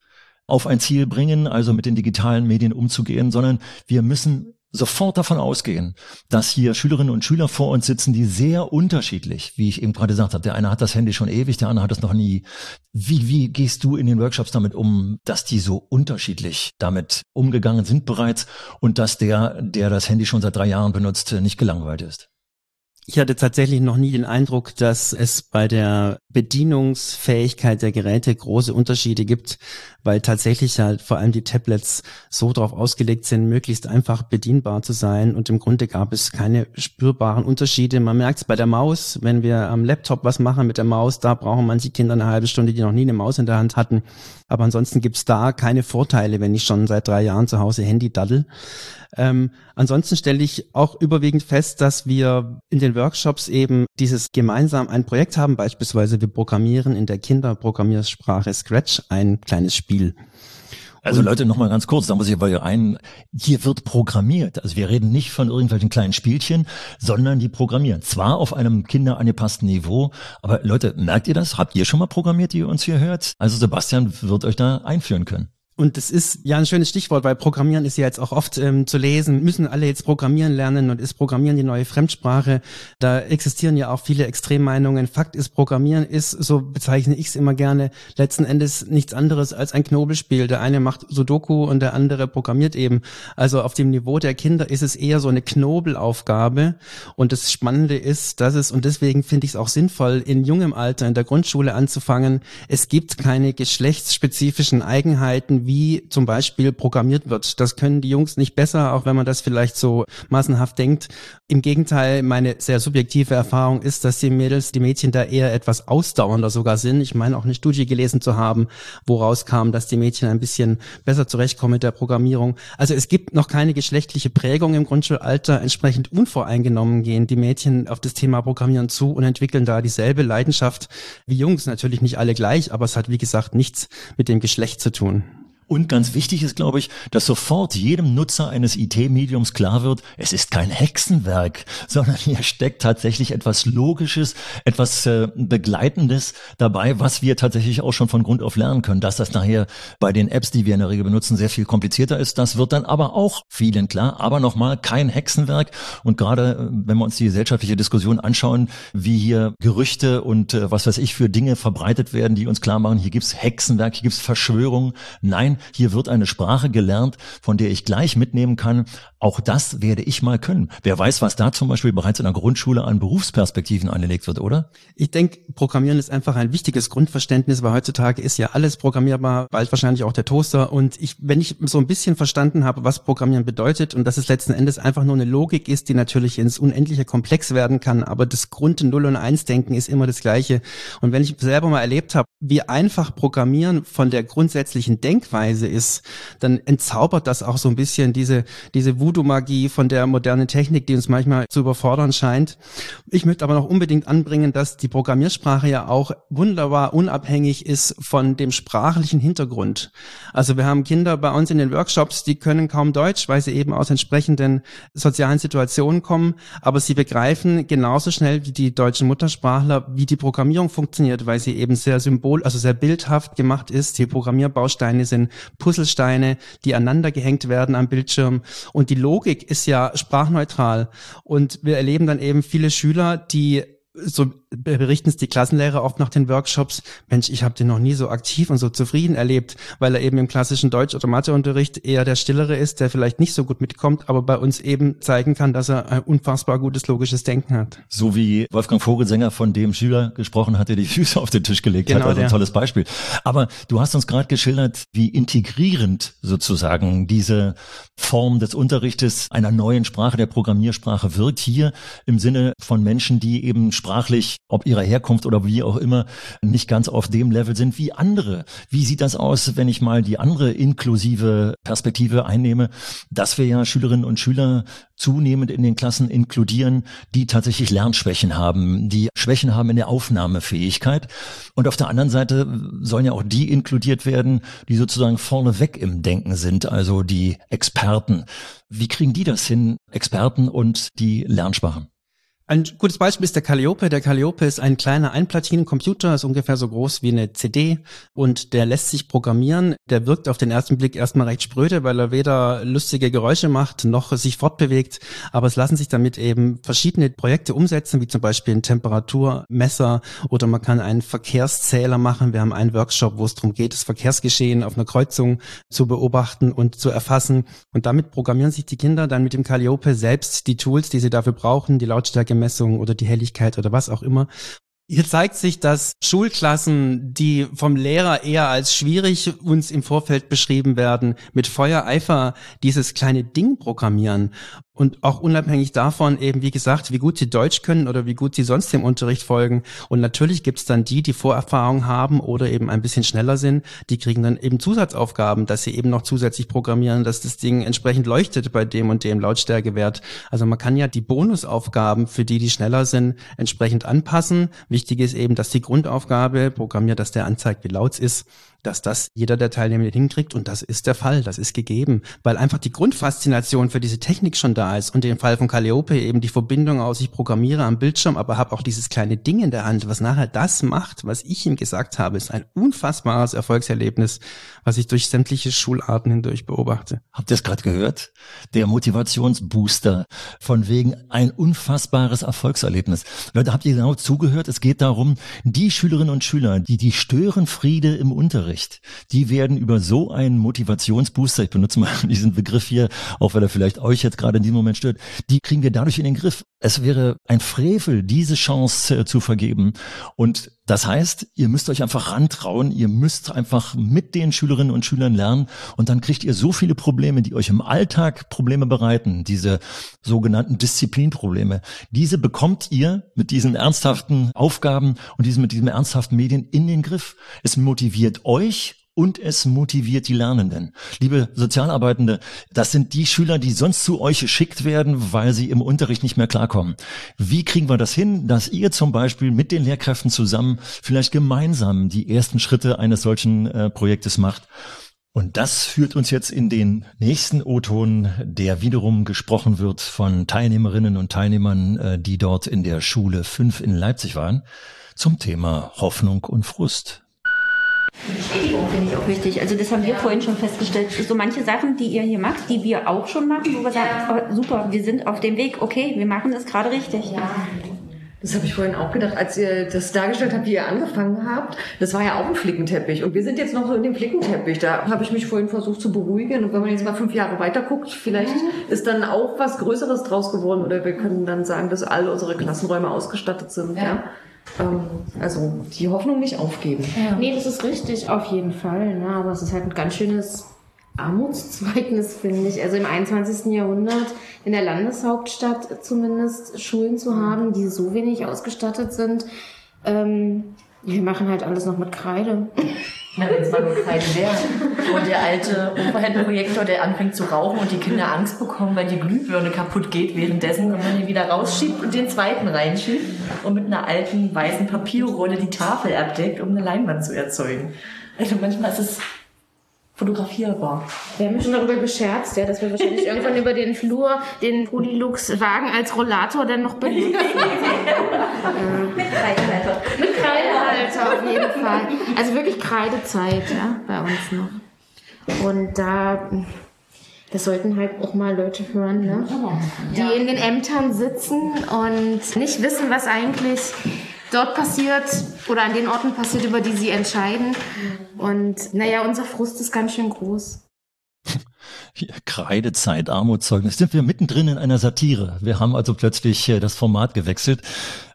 auf ein Ziel bringen, also mit den digitalen Medien umzugehen, sondern wir müssen sofort davon ausgehen, dass hier Schülerinnen und Schüler vor uns sitzen, die sehr unterschiedlich, wie ich eben gerade gesagt habe, der eine hat das Handy schon ewig, der andere hat es noch nie. Wie, wie gehst du in den Workshops damit um, dass die so unterschiedlich damit umgegangen sind bereits und dass der, der das Handy schon seit drei Jahren benutzt, nicht gelangweilt ist? Ich hatte tatsächlich noch nie den Eindruck, dass es bei der Bedienungsfähigkeit der Geräte große Unterschiede gibt, weil tatsächlich halt vor allem die Tablets so darauf ausgelegt sind, möglichst einfach bedienbar zu sein und im Grunde gab es keine spürbaren Unterschiede. Man merkt es bei der Maus, wenn wir am Laptop was machen mit der Maus, da brauchen manche Kinder eine halbe Stunde, die noch nie eine Maus in der Hand hatten. Aber ansonsten gibt's da keine Vorteile, wenn ich schon seit drei Jahren zu Hause Handy daddel. Ähm, ansonsten stelle ich auch überwiegend fest, dass wir in den Workshops eben dieses gemeinsam ein Projekt haben. Beispielsweise wir programmieren in der Kinderprogrammiersprache Scratch ein kleines Spiel. Also Leute, noch mal ganz kurz, da muss ich aber ein, hier wird programmiert. Also wir reden nicht von irgendwelchen kleinen Spielchen, sondern die programmieren. Zwar auf einem kinderangepassten Niveau, aber Leute, merkt ihr das? Habt ihr schon mal programmiert, die ihr uns hier hört? Also Sebastian wird euch da einführen können. Und das ist ja ein schönes Stichwort, weil Programmieren ist ja jetzt auch oft ähm, zu lesen. Müssen alle jetzt Programmieren lernen und ist Programmieren die neue Fremdsprache? Da existieren ja auch viele Extremmeinungen. Fakt ist, Programmieren ist, so bezeichne ich es immer gerne, letzten Endes nichts anderes als ein Knobelspiel. Der eine macht Sudoku und der andere programmiert eben. Also auf dem Niveau der Kinder ist es eher so eine Knobelaufgabe. Und das Spannende ist, dass es, und deswegen finde ich es auch sinnvoll, in jungem Alter in der Grundschule anzufangen. Es gibt keine geschlechtsspezifischen Eigenheiten wie zum Beispiel programmiert wird. Das können die Jungs nicht besser, auch wenn man das vielleicht so massenhaft denkt. Im Gegenteil, meine sehr subjektive Erfahrung ist, dass die Mädels, die Mädchen da eher etwas ausdauernder sogar sind. Ich meine auch eine Studie gelesen zu haben, woraus kam, dass die Mädchen ein bisschen besser zurechtkommen mit der Programmierung. Also es gibt noch keine geschlechtliche Prägung im Grundschulalter. Entsprechend unvoreingenommen gehen die Mädchen auf das Thema Programmieren zu und entwickeln da dieselbe Leidenschaft wie Jungs. Natürlich nicht alle gleich, aber es hat wie gesagt nichts mit dem Geschlecht zu tun. Und ganz wichtig ist, glaube ich, dass sofort jedem Nutzer eines IT-Mediums klar wird, es ist kein Hexenwerk, sondern hier steckt tatsächlich etwas Logisches, etwas äh, Begleitendes dabei, was wir tatsächlich auch schon von Grund auf lernen können. Dass das nachher bei den Apps, die wir in der Regel benutzen, sehr viel komplizierter ist, das wird dann aber auch vielen klar. Aber nochmal, kein Hexenwerk. Und gerade, äh, wenn wir uns die gesellschaftliche Diskussion anschauen, wie hier Gerüchte und äh, was weiß ich für Dinge verbreitet werden, die uns klar machen, hier gibt's Hexenwerk, hier gibt's Verschwörungen. Nein, hier wird eine Sprache gelernt, von der ich gleich mitnehmen kann, auch das werde ich mal können. Wer weiß, was da zum Beispiel bereits in der Grundschule an Berufsperspektiven angelegt wird, oder? Ich denke, Programmieren ist einfach ein wichtiges Grundverständnis, weil heutzutage ist ja alles programmierbar, bald wahrscheinlich auch der Toaster. Und ich, wenn ich so ein bisschen verstanden habe, was Programmieren bedeutet und dass es letzten Endes einfach nur eine Logik ist, die natürlich ins Unendliche komplex werden kann, aber das Grund Null und Eins Denken ist immer das Gleiche. Und wenn ich selber mal erlebt habe, wie einfach Programmieren von der grundsätzlichen Denkweise ist, dann entzaubert das auch so ein bisschen diese, diese Voodoo-Magie von der modernen Technik, die uns manchmal zu überfordern scheint. Ich möchte aber noch unbedingt anbringen, dass die Programmiersprache ja auch wunderbar unabhängig ist von dem sprachlichen Hintergrund. Also wir haben Kinder bei uns in den Workshops, die können kaum Deutsch, weil sie eben aus entsprechenden sozialen Situationen kommen, aber sie begreifen genauso schnell wie die deutschen Muttersprachler, wie die Programmierung funktioniert, weil sie eben sehr symbol, also sehr bildhaft gemacht ist. Die Programmierbausteine sind Puzzlesteine, die aneinander gehängt werden am Bildschirm und die Logik ist ja sprachneutral. Und wir erleben dann eben viele Schüler, die so berichten es die Klassenlehrer oft nach den Workshops, Mensch, ich habe den noch nie so aktiv und so zufrieden erlebt, weil er eben im klassischen Deutsch- oder Matheunterricht eher der Stillere ist, der vielleicht nicht so gut mitkommt, aber bei uns eben zeigen kann, dass er ein unfassbar gutes logisches Denken hat. So wie Wolfgang Vogelsänger von dem Schüler gesprochen hat, der die Füße auf den Tisch gelegt genau hat, also ein tolles Beispiel. Aber du hast uns gerade geschildert, wie integrierend sozusagen diese Form des Unterrichtes einer neuen Sprache, der Programmiersprache wirkt, hier im Sinne von Menschen, die eben sprachlich, ob ihrer Herkunft oder wie auch immer, nicht ganz auf dem Level sind wie andere. Wie sieht das aus, wenn ich mal die andere inklusive Perspektive einnehme, dass wir ja Schülerinnen und Schüler zunehmend in den Klassen inkludieren, die tatsächlich Lernschwächen haben, die Schwächen haben in der Aufnahmefähigkeit. Und auf der anderen Seite sollen ja auch die inkludiert werden, die sozusagen vorneweg im Denken sind, also die Experten. Wie kriegen die das hin, Experten und die Lernsprachen? Ein gutes Beispiel ist der Calliope. Der Calliope ist ein kleiner Einplatinencomputer, ist ungefähr so groß wie eine CD und der lässt sich programmieren. Der wirkt auf den ersten Blick erstmal recht spröde, weil er weder lustige Geräusche macht noch sich fortbewegt. Aber es lassen sich damit eben verschiedene Projekte umsetzen, wie zum Beispiel ein Temperaturmesser oder man kann einen Verkehrszähler machen. Wir haben einen Workshop, wo es darum geht, das Verkehrsgeschehen auf einer Kreuzung zu beobachten und zu erfassen. Und damit programmieren sich die Kinder dann mit dem Calliope selbst die Tools, die sie dafür brauchen, die Lautstärke Lichtvermessung oder die Helligkeit oder was auch immer. Hier zeigt sich, dass Schulklassen, die vom Lehrer eher als schwierig uns im Vorfeld beschrieben werden, mit Feuereifer dieses kleine Ding programmieren und auch unabhängig davon eben, wie gesagt, wie gut sie Deutsch können oder wie gut sie sonst dem Unterricht folgen. Und natürlich gibt's dann die, die Vorerfahrung haben oder eben ein bisschen schneller sind, die kriegen dann eben Zusatzaufgaben, dass sie eben noch zusätzlich programmieren, dass das Ding entsprechend leuchtet bei dem und dem Lautstärkewert. Also man kann ja die Bonusaufgaben für die, die schneller sind, entsprechend anpassen. Wichtig ist eben, dass die Grundaufgabe programmiert, dass der anzeigt, wie laut es ist dass das jeder der Teilnehmer hinkriegt und das ist der Fall, das ist gegeben, weil einfach die Grundfaszination für diese Technik schon da ist und den Fall von Calliope eben die Verbindung aus, ich programmiere am Bildschirm, aber habe auch dieses kleine Ding in der Hand, was nachher das macht, was ich ihm gesagt habe, ist ein unfassbares Erfolgserlebnis, was ich durch sämtliche Schularten hindurch beobachte. Habt ihr es gerade gehört? Der Motivationsbooster von wegen ein unfassbares Erfolgserlebnis. Leute, habt ihr genau zugehört? Es geht darum, die Schülerinnen und Schüler, die die Störenfriede im Unterricht Unterricht. Die werden über so einen Motivationsbooster, ich benutze mal diesen Begriff hier, auch weil er vielleicht euch jetzt gerade in diesem Moment stört, die kriegen wir dadurch in den Griff. Es wäre ein Frevel, diese Chance äh, zu vergeben. Und das heißt, ihr müsst euch einfach rantrauen, ihr müsst einfach mit den Schülerinnen und Schülern lernen und dann kriegt ihr so viele Probleme, die euch im Alltag Probleme bereiten, diese sogenannten Disziplinprobleme. Diese bekommt ihr mit diesen ernsthaften Aufgaben und diesen, mit diesen ernsthaften Medien in den Griff. Es motiviert euch und es motiviert die Lernenden. Liebe Sozialarbeitende, das sind die Schüler, die sonst zu euch geschickt werden, weil sie im Unterricht nicht mehr klarkommen. Wie kriegen wir das hin, dass ihr zum Beispiel mit den Lehrkräften zusammen vielleicht gemeinsam die ersten Schritte eines solchen äh, Projektes macht? Und das führt uns jetzt in den nächsten O-Ton, der wiederum gesprochen wird von Teilnehmerinnen und Teilnehmern, äh, die dort in der Schule 5 in Leipzig waren, zum Thema Hoffnung und Frust. Bestätigung finde ich auch wichtig. Also das haben wir vorhin schon festgestellt. So manche Sachen, die ihr hier macht, die wir auch schon machen, wo wir sagen, oh, super, wir sind auf dem Weg, okay, wir machen das gerade richtig. Ja. Das habe ich vorhin auch gedacht, als ihr das dargestellt habt, wie ihr angefangen habt. Das war ja auch ein Flickenteppich. Und wir sind jetzt noch so in dem Flickenteppich. Da habe ich mich vorhin versucht zu beruhigen. Und wenn man jetzt mal fünf Jahre weiter guckt, vielleicht ist dann auch was Größeres draus geworden. Oder wir können dann sagen, dass all unsere Klassenräume ausgestattet sind. Ja. ja? Ähm, also die Hoffnung nicht aufgeben. Ja. Nee, das ist richtig, auf jeden Fall. Ne? Aber es ist halt ein ganz schönes Armutszeugnis, finde ich. Also im 21. Jahrhundert in der Landeshauptstadt zumindest Schulen zu haben, die so wenig ausgestattet sind. Ähm, wir machen halt alles noch mit Kreide. Na, wenn es mal nur wäre. Und der alte Overhead-Projektor, der anfängt zu rauchen und die Kinder Angst bekommen, weil die Glühbirne kaputt geht währenddessen und man ihn wieder rausschiebt und den zweiten reinschiebt und mit einer alten weißen Papierrolle die Tafel abdeckt, um eine Leinwand zu erzeugen. Also manchmal ist es fotografierbar. Wir haben schon darüber gescherzt, ja, dass wir wahrscheinlich irgendwann über den Flur den Polylux-Wagen als Rollator dann noch benutzen. Mit Kreidehalter. Mit Kreidehalter auf jeden Fall. Also wirklich Kreidezeit, ja, bei uns noch. Und da, das sollten halt auch mal Leute hören, ne? die in den Ämtern sitzen und nicht wissen, was eigentlich dort passiert oder an den Orten passiert, über die sie entscheiden. Und naja, unser Frust ist ganz schön groß. Kreidezeit, Armutszeugnis. Sind wir mittendrin in einer Satire. Wir haben also plötzlich äh, das Format gewechselt.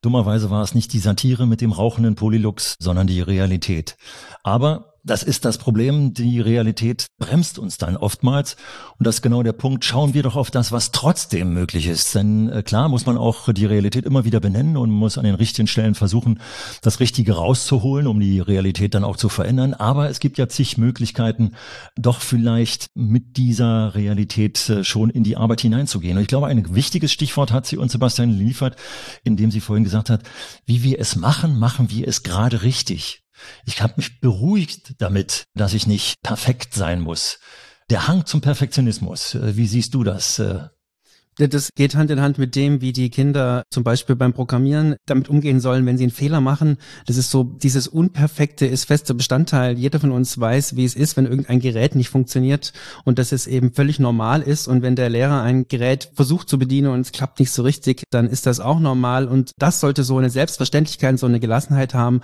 Dummerweise war es nicht die Satire mit dem rauchenden Polylux, sondern die Realität. Aber das ist das Problem. Die Realität bremst uns dann oftmals. Und das ist genau der Punkt. Schauen wir doch auf das, was trotzdem möglich ist. Denn äh, klar muss man auch die Realität immer wieder benennen und muss an den richtigen Stellen versuchen, das Richtige rauszuholen, um die Realität dann auch zu verändern. Aber es gibt ja zig Möglichkeiten, doch vielleicht mit dieser Realität äh, schon in die Arbeit hineinzugehen. Und ich glaube, ein wichtiges Stichwort hat sie uns Sebastian geliefert, indem sie vorhin gesagt hat, wie wir es machen, machen wir es gerade richtig. Ich habe mich beruhigt damit, dass ich nicht perfekt sein muss. Der Hang zum Perfektionismus, äh, wie siehst du das? Das geht Hand in Hand mit dem, wie die Kinder zum Beispiel beim Programmieren damit umgehen sollen, wenn sie einen Fehler machen. Das ist so, dieses Unperfekte ist fester Bestandteil. Jeder von uns weiß, wie es ist, wenn irgendein Gerät nicht funktioniert und dass es eben völlig normal ist. Und wenn der Lehrer ein Gerät versucht zu bedienen und es klappt nicht so richtig, dann ist das auch normal. Und das sollte so eine Selbstverständlichkeit, so eine Gelassenheit haben,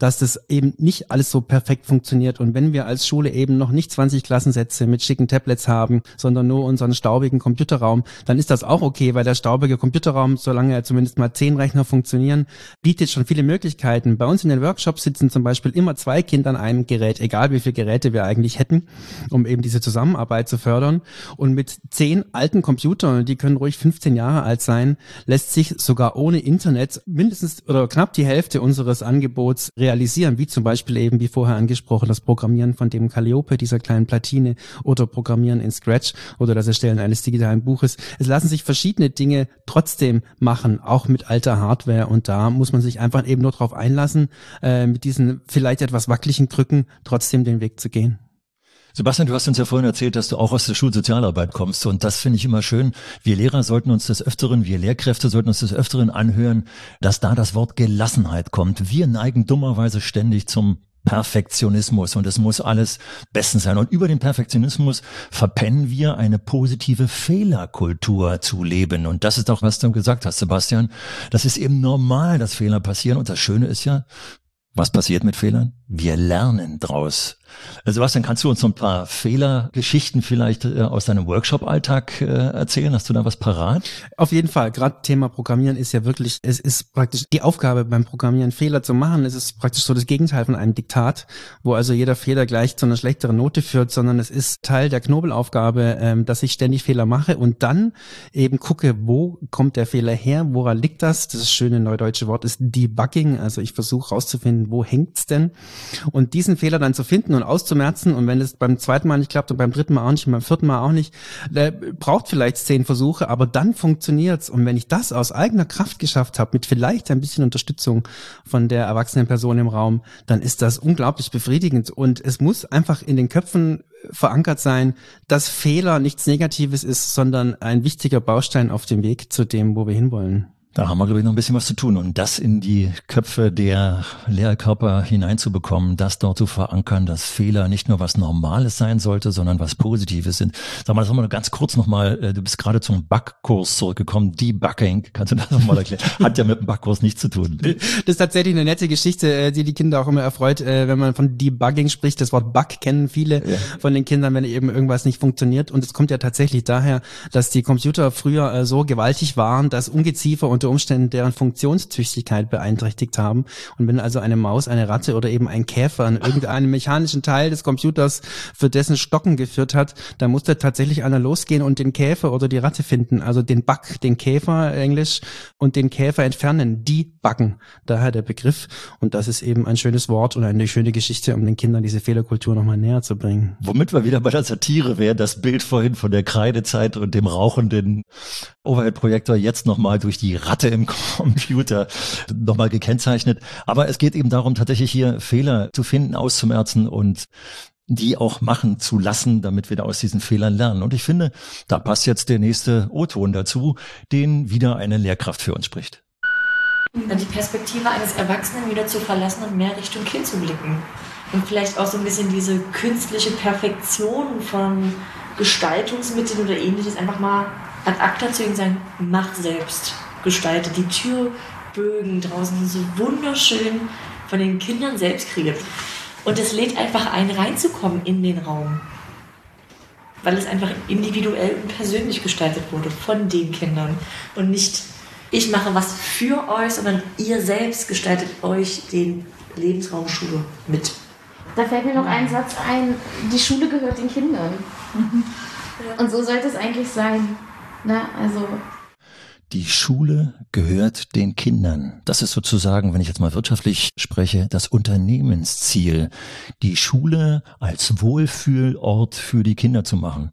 dass das eben nicht alles so perfekt funktioniert. Und wenn wir als Schule eben noch nicht 20 Klassensätze mit schicken Tablets haben, sondern nur unseren staubigen Computerraum, dann ist das das auch okay, weil der staubige Computerraum, solange er zumindest mal zehn Rechner funktionieren, bietet schon viele Möglichkeiten. Bei uns in den Workshops sitzen zum Beispiel immer zwei Kinder an einem Gerät, egal wie viele Geräte wir eigentlich hätten, um eben diese Zusammenarbeit zu fördern. Und mit zehn alten Computern, die können ruhig 15 Jahre alt sein, lässt sich sogar ohne Internet mindestens oder knapp die Hälfte unseres Angebots realisieren, wie zum Beispiel eben, wie vorher angesprochen, das Programmieren von dem Calliope, dieser kleinen Platine oder Programmieren in Scratch oder das Erstellen eines digitalen Buches. Es lassen sich verschiedene Dinge trotzdem machen, auch mit alter Hardware und da muss man sich einfach eben nur darauf einlassen, äh, mit diesen vielleicht etwas wackeligen Krücken trotzdem den Weg zu gehen. Sebastian, du hast uns ja vorhin erzählt, dass du auch aus der Schulsozialarbeit kommst und das finde ich immer schön. Wir Lehrer sollten uns des Öfteren, wir Lehrkräfte sollten uns des Öfteren anhören, dass da das Wort Gelassenheit kommt. Wir neigen dummerweise ständig zum Perfektionismus und es muss alles bestens sein. Und über den Perfektionismus verpennen wir eine positive Fehlerkultur zu leben. Und das ist auch, was du gesagt hast, Sebastian. Das ist eben normal, dass Fehler passieren. Und das Schöne ist ja, was passiert mit Fehlern? Wir lernen draus. Sebastian, kannst du uns so ein paar Fehlergeschichten vielleicht äh, aus deinem Workshop-Alltag äh, erzählen? Hast du da was parat? Auf jeden Fall. Gerade Thema Programmieren ist ja wirklich, es ist praktisch die Aufgabe beim Programmieren, Fehler zu machen. Es ist praktisch so das Gegenteil von einem Diktat, wo also jeder Fehler gleich zu einer schlechteren Note führt, sondern es ist Teil der Knobelaufgabe, ähm, dass ich ständig Fehler mache und dann eben gucke, wo kommt der Fehler her, woran liegt das? Das schöne neudeutsche Wort ist Debugging. Also ich versuche rauszufinden, wo hängt's denn? Und diesen Fehler dann zu finden und auszumerzen und wenn es beim zweiten Mal nicht klappt und beim dritten Mal auch nicht und beim vierten Mal auch nicht, der braucht vielleicht zehn Versuche, aber dann funktioniert's. Und wenn ich das aus eigener Kraft geschafft habe, mit vielleicht ein bisschen Unterstützung von der erwachsenen Person im Raum, dann ist das unglaublich befriedigend. Und es muss einfach in den Köpfen verankert sein, dass Fehler nichts Negatives ist, sondern ein wichtiger Baustein auf dem Weg zu dem, wo wir hinwollen. Da haben wir, glaube ich, noch ein bisschen was zu tun. Und das in die Köpfe der Lehrkörper hineinzubekommen, das dort zu verankern, dass Fehler nicht nur was Normales sein sollte, sondern was Positives sind. Sag mal, das haben wir ganz kurz nochmal, äh, du bist gerade zum Backkurs zurückgekommen, Debugging, kannst du das nochmal erklären? Hat ja mit dem Backkurs nichts zu tun. Das ist tatsächlich eine nette Geschichte, äh, die die Kinder auch immer erfreut, äh, wenn man von Debugging spricht. Das Wort Bug kennen viele ja. von den Kindern, wenn eben irgendwas nicht funktioniert. Und es kommt ja tatsächlich daher, dass die Computer früher so gewaltig waren, dass Ungeziefer und unter Umständen deren Funktionstüchtigkeit beeinträchtigt haben. Und wenn also eine Maus, eine Ratte oder eben ein Käfer an irgendeinem mechanischen Teil des Computers für dessen Stocken geführt hat, dann musste tatsächlich einer losgehen und den Käfer oder die Ratte finden, also den Bug, den Käfer Englisch und den Käfer entfernen, die backen. Daher der Begriff. Und das ist eben ein schönes Wort und eine schöne Geschichte, um den Kindern diese Fehlerkultur nochmal näher zu bringen. Womit wir wieder bei der Satire wäre, das Bild vorhin von der Kreidezeit und dem rauchenden Overhead-Projektor jetzt nochmal durch die Ratte Werte im Computer nochmal gekennzeichnet. Aber es geht eben darum, tatsächlich hier Fehler zu finden, auszumerzen und die auch machen zu lassen, damit wir da aus diesen Fehlern lernen. Und ich finde, da passt jetzt der nächste O-Ton dazu, den wieder eine Lehrkraft für uns spricht. Die Perspektive eines Erwachsenen wieder zu verlassen und mehr Richtung Kind zu blicken. Und vielleicht auch so ein bisschen diese künstliche Perfektion von Gestaltungsmitteln oder ähnliches einfach mal ad acta zu und sagen, mach selbst gestaltet. Die Türbögen draußen sind so wunderschön von den Kindern selbst kreiert. Und es lädt einfach ein, reinzukommen in den Raum. Weil es einfach individuell und persönlich gestaltet wurde von den Kindern. Und nicht, ich mache was für euch, sondern ihr selbst gestaltet euch den Lebensraum Schule mit. Da fällt mir noch ein Satz ein, die Schule gehört den Kindern. Mhm. Und so sollte es eigentlich sein. Na, also die Schule gehört den Kindern. Das ist sozusagen, wenn ich jetzt mal wirtschaftlich spreche, das Unternehmensziel, die Schule als Wohlfühlort für die Kinder zu machen.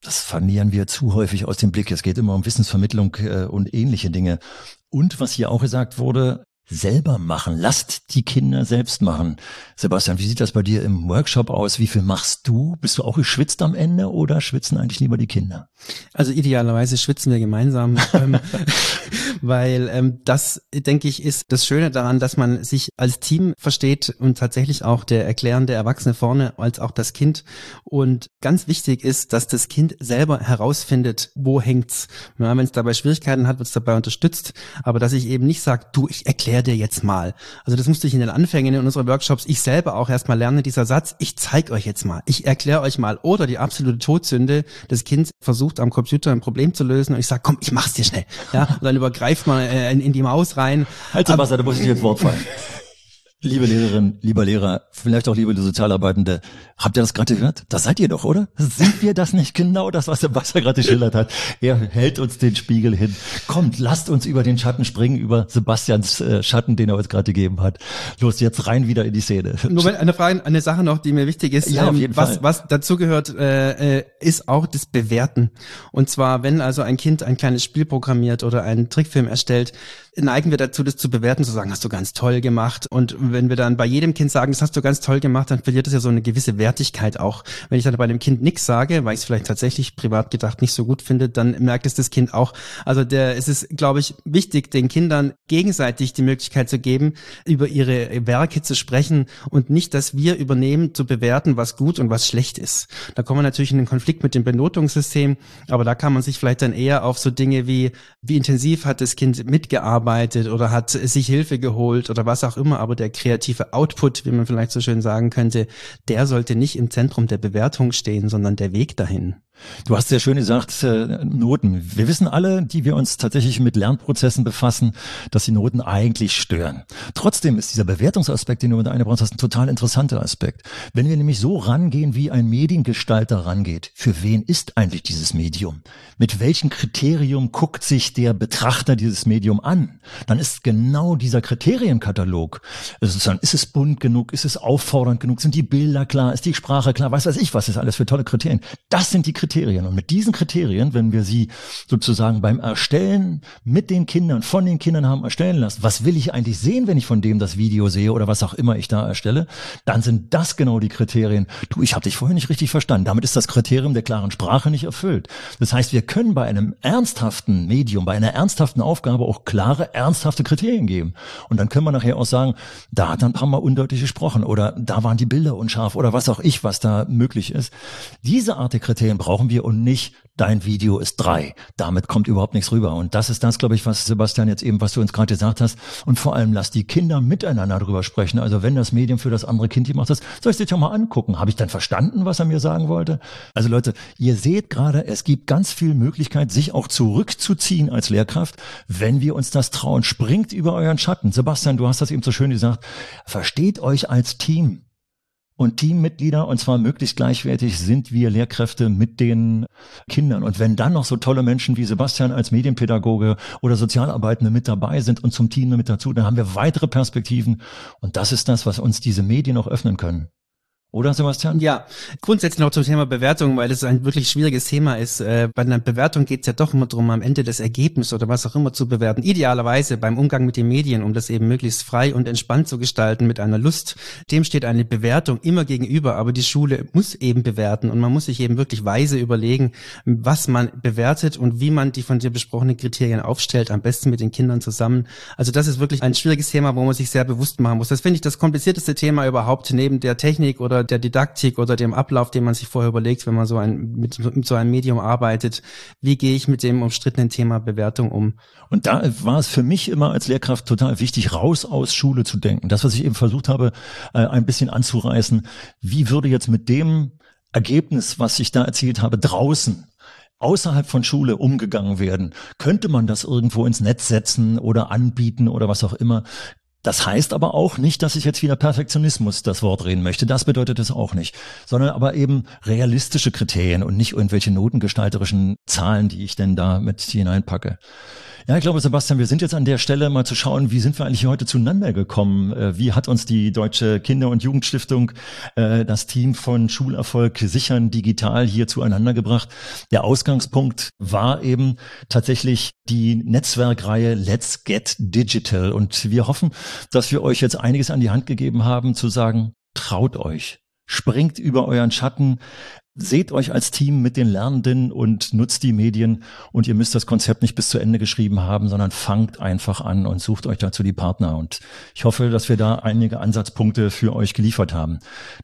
Das verlieren wir zu häufig aus dem Blick. Es geht immer um Wissensvermittlung äh, und ähnliche Dinge. Und was hier auch gesagt wurde, selber machen. Lasst die Kinder selbst machen. Sebastian, wie sieht das bei dir im Workshop aus? Wie viel machst du? Bist du auch geschwitzt am Ende oder schwitzen eigentlich lieber die Kinder? Also idealerweise schwitzen wir gemeinsam. Weil ähm, das, denke ich, ist das Schöne daran, dass man sich als Team versteht und tatsächlich auch der erklärende Erwachsene vorne als auch das Kind. Und ganz wichtig ist, dass das Kind selber herausfindet, wo hängt's. Ja, Wenn es dabei Schwierigkeiten hat, wird es dabei unterstützt. Aber dass ich eben nicht sage, du, ich erkläre dir jetzt mal. Also das musste ich in den Anfängen in unseren Workshops, ich selber auch erstmal lernen, dieser Satz, ich zeige euch jetzt mal, ich erkläre euch mal. Oder die absolute Todsünde, das Kind versucht am Computer ein Problem zu lösen und ich sage, komm, ich mach's dir schnell. Ja, und dann übergreift man äh, in, in die Maus rein. Halt, Sebastian, da muss ich dir ins Wort fallen. Liebe Lehrerin, lieber Lehrer, vielleicht auch liebe Sozialarbeitende, habt ihr das gerade gehört? Das seid ihr doch, oder? Sind wir das nicht genau das, was Sebastian gerade geschildert hat? Er hält uns den Spiegel hin. Kommt, lasst uns über den Schatten springen, über Sebastians äh, Schatten, den er uns gerade gegeben hat. Los, jetzt rein wieder in die Szene. Nur eine Frage, eine Sache noch, die mir wichtig ist. Ja, auf jeden ähm, was, Fall. was dazu gehört, äh, äh, ist auch das Bewerten. Und zwar, wenn also ein Kind ein kleines Spiel programmiert oder einen Trickfilm erstellt, neigen wir dazu, das zu bewerten, zu sagen, hast du ganz toll gemacht. Und wenn wir dann bei jedem Kind sagen, das hast du ganz toll gemacht, dann verliert es ja so eine gewisse Wertigkeit auch. Wenn ich dann bei einem Kind nichts sage, weil ich es vielleicht tatsächlich privat gedacht nicht so gut finde, dann merkt es das Kind auch. Also der, es ist, glaube ich, wichtig, den Kindern gegenseitig die Möglichkeit zu geben, über ihre Werke zu sprechen und nicht, dass wir übernehmen, zu bewerten, was gut und was schlecht ist. Da kommen wir natürlich in den Konflikt mit dem Benotungssystem, aber da kann man sich vielleicht dann eher auf so Dinge wie, wie intensiv hat das Kind mitgearbeitet oder hat sich Hilfe geholt oder was auch immer, aber der kreative Output, wie man vielleicht so schön sagen könnte, der sollte nicht im Zentrum der Bewertung stehen, sondern der Weg dahin. Du hast sehr schön gesagt, äh, Noten. Wir wissen alle, die wir uns tatsächlich mit Lernprozessen befassen, dass die Noten eigentlich stören. Trotzdem ist dieser Bewertungsaspekt, den du unter eingebracht hast, ein total interessanter Aspekt. Wenn wir nämlich so rangehen, wie ein Mediengestalter rangeht, für wen ist eigentlich dieses Medium? Mit welchem Kriterium guckt sich der Betrachter dieses Medium an? Dann ist genau dieser Kriterienkatalog. Dann, ist es bunt genug? Ist es auffordernd genug? Sind die Bilder klar? Ist die Sprache klar? Was weiß ich, was ist alles für tolle Kriterien? Das sind die Kriterien. Und mit diesen Kriterien, wenn wir sie sozusagen beim Erstellen mit den Kindern, von den Kindern haben erstellen lassen, was will ich eigentlich sehen, wenn ich von dem das Video sehe oder was auch immer ich da erstelle, dann sind das genau die Kriterien. Du, ich habe dich vorher nicht richtig verstanden. Damit ist das Kriterium der klaren Sprache nicht erfüllt. Das heißt, wir können bei einem ernsthaften Medium, bei einer ernsthaften Aufgabe auch klare, ernsthafte Kriterien geben. Und dann können wir nachher auch sagen, da hat ein paar Mal undeutlich gesprochen oder da waren die Bilder unscharf oder was auch ich, was da möglich ist. Diese Art der Kriterien brauchen wir und nicht, dein Video ist drei. Damit kommt überhaupt nichts rüber. Und das ist das, glaube ich, was Sebastian jetzt eben, was du uns gerade gesagt hast. Und vor allem lass die Kinder miteinander drüber sprechen. Also wenn das Medium für das andere Kind gemacht ist, soll ich dir doch mal angucken. Habe ich dann verstanden, was er mir sagen wollte? Also Leute, ihr seht gerade, es gibt ganz viel Möglichkeit, sich auch zurückzuziehen als Lehrkraft, wenn wir uns das trauen. Springt über euren Schatten. Sebastian, du hast das eben so schön gesagt. Versteht euch als Team und Teammitglieder, und zwar möglichst gleichwertig, sind wir Lehrkräfte mit den Kindern. Und wenn dann noch so tolle Menschen wie Sebastian als Medienpädagoge oder Sozialarbeitende mit dabei sind und zum Team mit dazu, dann haben wir weitere Perspektiven. Und das ist das, was uns diese Medien auch öffnen können. Oder Sebastian? Ja, grundsätzlich noch zum Thema Bewertung, weil das ein wirklich schwieriges Thema ist. Äh, bei einer Bewertung geht es ja doch immer darum, am Ende das Ergebnis oder was auch immer zu bewerten. Idealerweise beim Umgang mit den Medien, um das eben möglichst frei und entspannt zu gestalten mit einer Lust. Dem steht eine Bewertung immer gegenüber, aber die Schule muss eben bewerten und man muss sich eben wirklich weise überlegen, was man bewertet und wie man die von dir besprochenen Kriterien aufstellt, am besten mit den Kindern zusammen. Also das ist wirklich ein schwieriges Thema, wo man sich sehr bewusst machen muss. Das finde ich das komplizierteste Thema überhaupt neben der Technik oder der Didaktik oder dem Ablauf, den man sich vorher überlegt, wenn man so ein, mit, mit so einem Medium arbeitet. Wie gehe ich mit dem umstrittenen Thema Bewertung um? Und da war es für mich immer als Lehrkraft total wichtig, raus aus Schule zu denken. Das, was ich eben versucht habe, äh, ein bisschen anzureißen. Wie würde jetzt mit dem Ergebnis, was ich da erzielt habe, draußen außerhalb von Schule umgegangen werden? Könnte man das irgendwo ins Netz setzen oder anbieten oder was auch immer? Das heißt aber auch nicht, dass ich jetzt wieder Perfektionismus das Wort reden möchte. Das bedeutet es auch nicht. Sondern aber eben realistische Kriterien und nicht irgendwelche notengestalterischen Zahlen, die ich denn da mit hineinpacke. Ja, ich glaube, Sebastian, wir sind jetzt an der Stelle mal zu schauen, wie sind wir eigentlich heute zueinander gekommen? Äh, wie hat uns die Deutsche Kinder- und Jugendstiftung, äh, das Team von Schulerfolg sichern digital hier zueinander gebracht? Der Ausgangspunkt war eben tatsächlich die Netzwerkreihe Let's Get Digital. Und wir hoffen, dass wir euch jetzt einiges an die Hand gegeben haben, zu sagen, traut euch. Springt über euren Schatten, seht euch als Team mit den Lernenden und nutzt die Medien und ihr müsst das Konzept nicht bis zu Ende geschrieben haben, sondern fangt einfach an und sucht euch dazu die Partner und ich hoffe, dass wir da einige Ansatzpunkte für euch geliefert haben.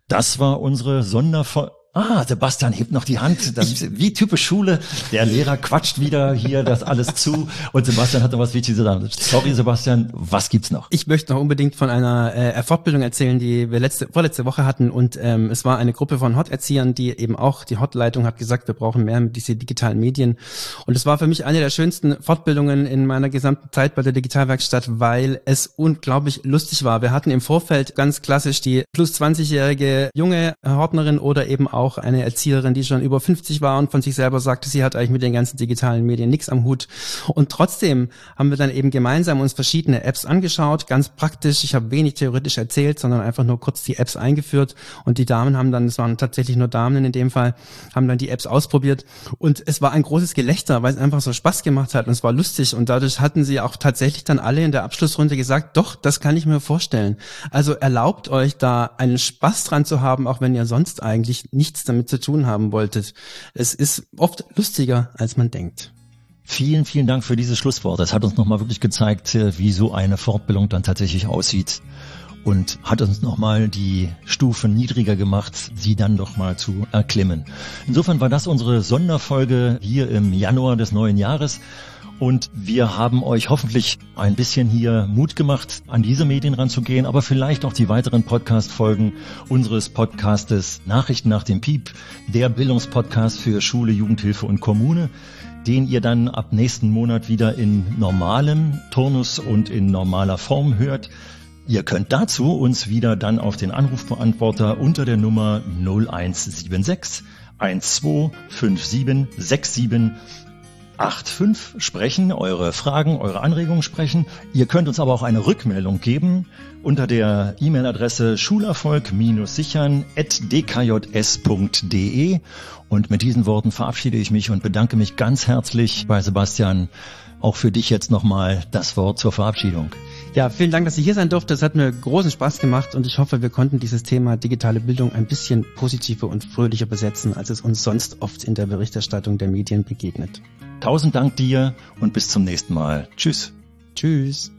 Das war unsere Sonderfolge Ah, Sebastian hebt noch die Hand. Das ist wie typisch Schule. Der Lehrer quatscht wieder hier das alles zu. Und Sebastian hat noch was Wichtiges zu sagen. Sorry, Sebastian, was gibt's noch? Ich möchte noch unbedingt von einer äh, Fortbildung erzählen, die wir letzte, vorletzte Woche hatten. Und ähm, es war eine Gruppe von Hot-Erziehern, die eben auch, die Hot-Leitung hat gesagt, wir brauchen mehr diese digitalen Medien. Und es war für mich eine der schönsten Fortbildungen in meiner gesamten Zeit bei der Digitalwerkstatt, weil es unglaublich lustig war. Wir hatten im Vorfeld ganz klassisch die plus 20-jährige junge Hortnerin oder eben auch auch eine Erzieherin, die schon über 50 war und von sich selber sagte, sie hat eigentlich mit den ganzen digitalen Medien nichts am Hut. Und trotzdem haben wir dann eben gemeinsam uns verschiedene Apps angeschaut, ganz praktisch. Ich habe wenig theoretisch erzählt, sondern einfach nur kurz die Apps eingeführt und die Damen haben dann, es waren tatsächlich nur Damen in dem Fall, haben dann die Apps ausprobiert und es war ein großes Gelächter, weil es einfach so Spaß gemacht hat und es war lustig und dadurch hatten sie auch tatsächlich dann alle in der Abschlussrunde gesagt, doch, das kann ich mir vorstellen. Also erlaubt euch da einen Spaß dran zu haben, auch wenn ihr sonst eigentlich nicht nichts damit zu tun haben wolltet. Es ist oft lustiger, als man denkt. Vielen, vielen Dank für dieses Schlusswort. Das hat uns nochmal wirklich gezeigt, äh, wie so eine Fortbildung dann tatsächlich aussieht und hat uns nochmal die Stufen niedriger gemacht, sie dann doch mal zu erklimmen. Insofern war das unsere Sonderfolge hier im Januar des neuen Jahres. Und wir haben euch hoffentlich ein bisschen hier Mut gemacht, an diese Medien ranzugehen, aber vielleicht auch die weiteren Podcast-Folgen unseres Podcastes Nachrichten nach dem Piep, der Bildungspodcast für Schule, Jugendhilfe und Kommune, den ihr dann ab nächsten Monat wieder in normalem Turnus und in normaler Form hört. Ihr könnt dazu uns wieder dann auf den Anrufbeantworter unter der Nummer 0176 1257 67 85 sprechen, eure Fragen, eure Anregungen sprechen. Ihr könnt uns aber auch eine Rückmeldung geben unter der E-Mail-Adresse schulerfolg-sichern.dkjs.de. Und mit diesen Worten verabschiede ich mich und bedanke mich ganz herzlich bei Sebastian. Auch für dich jetzt nochmal das Wort zur Verabschiedung. Ja, vielen Dank, dass ich hier sein durfte. Es hat mir großen Spaß gemacht und ich hoffe, wir konnten dieses Thema digitale Bildung ein bisschen positiver und fröhlicher besetzen, als es uns sonst oft in der Berichterstattung der Medien begegnet. Tausend Dank dir und bis zum nächsten Mal. Tschüss. Tschüss.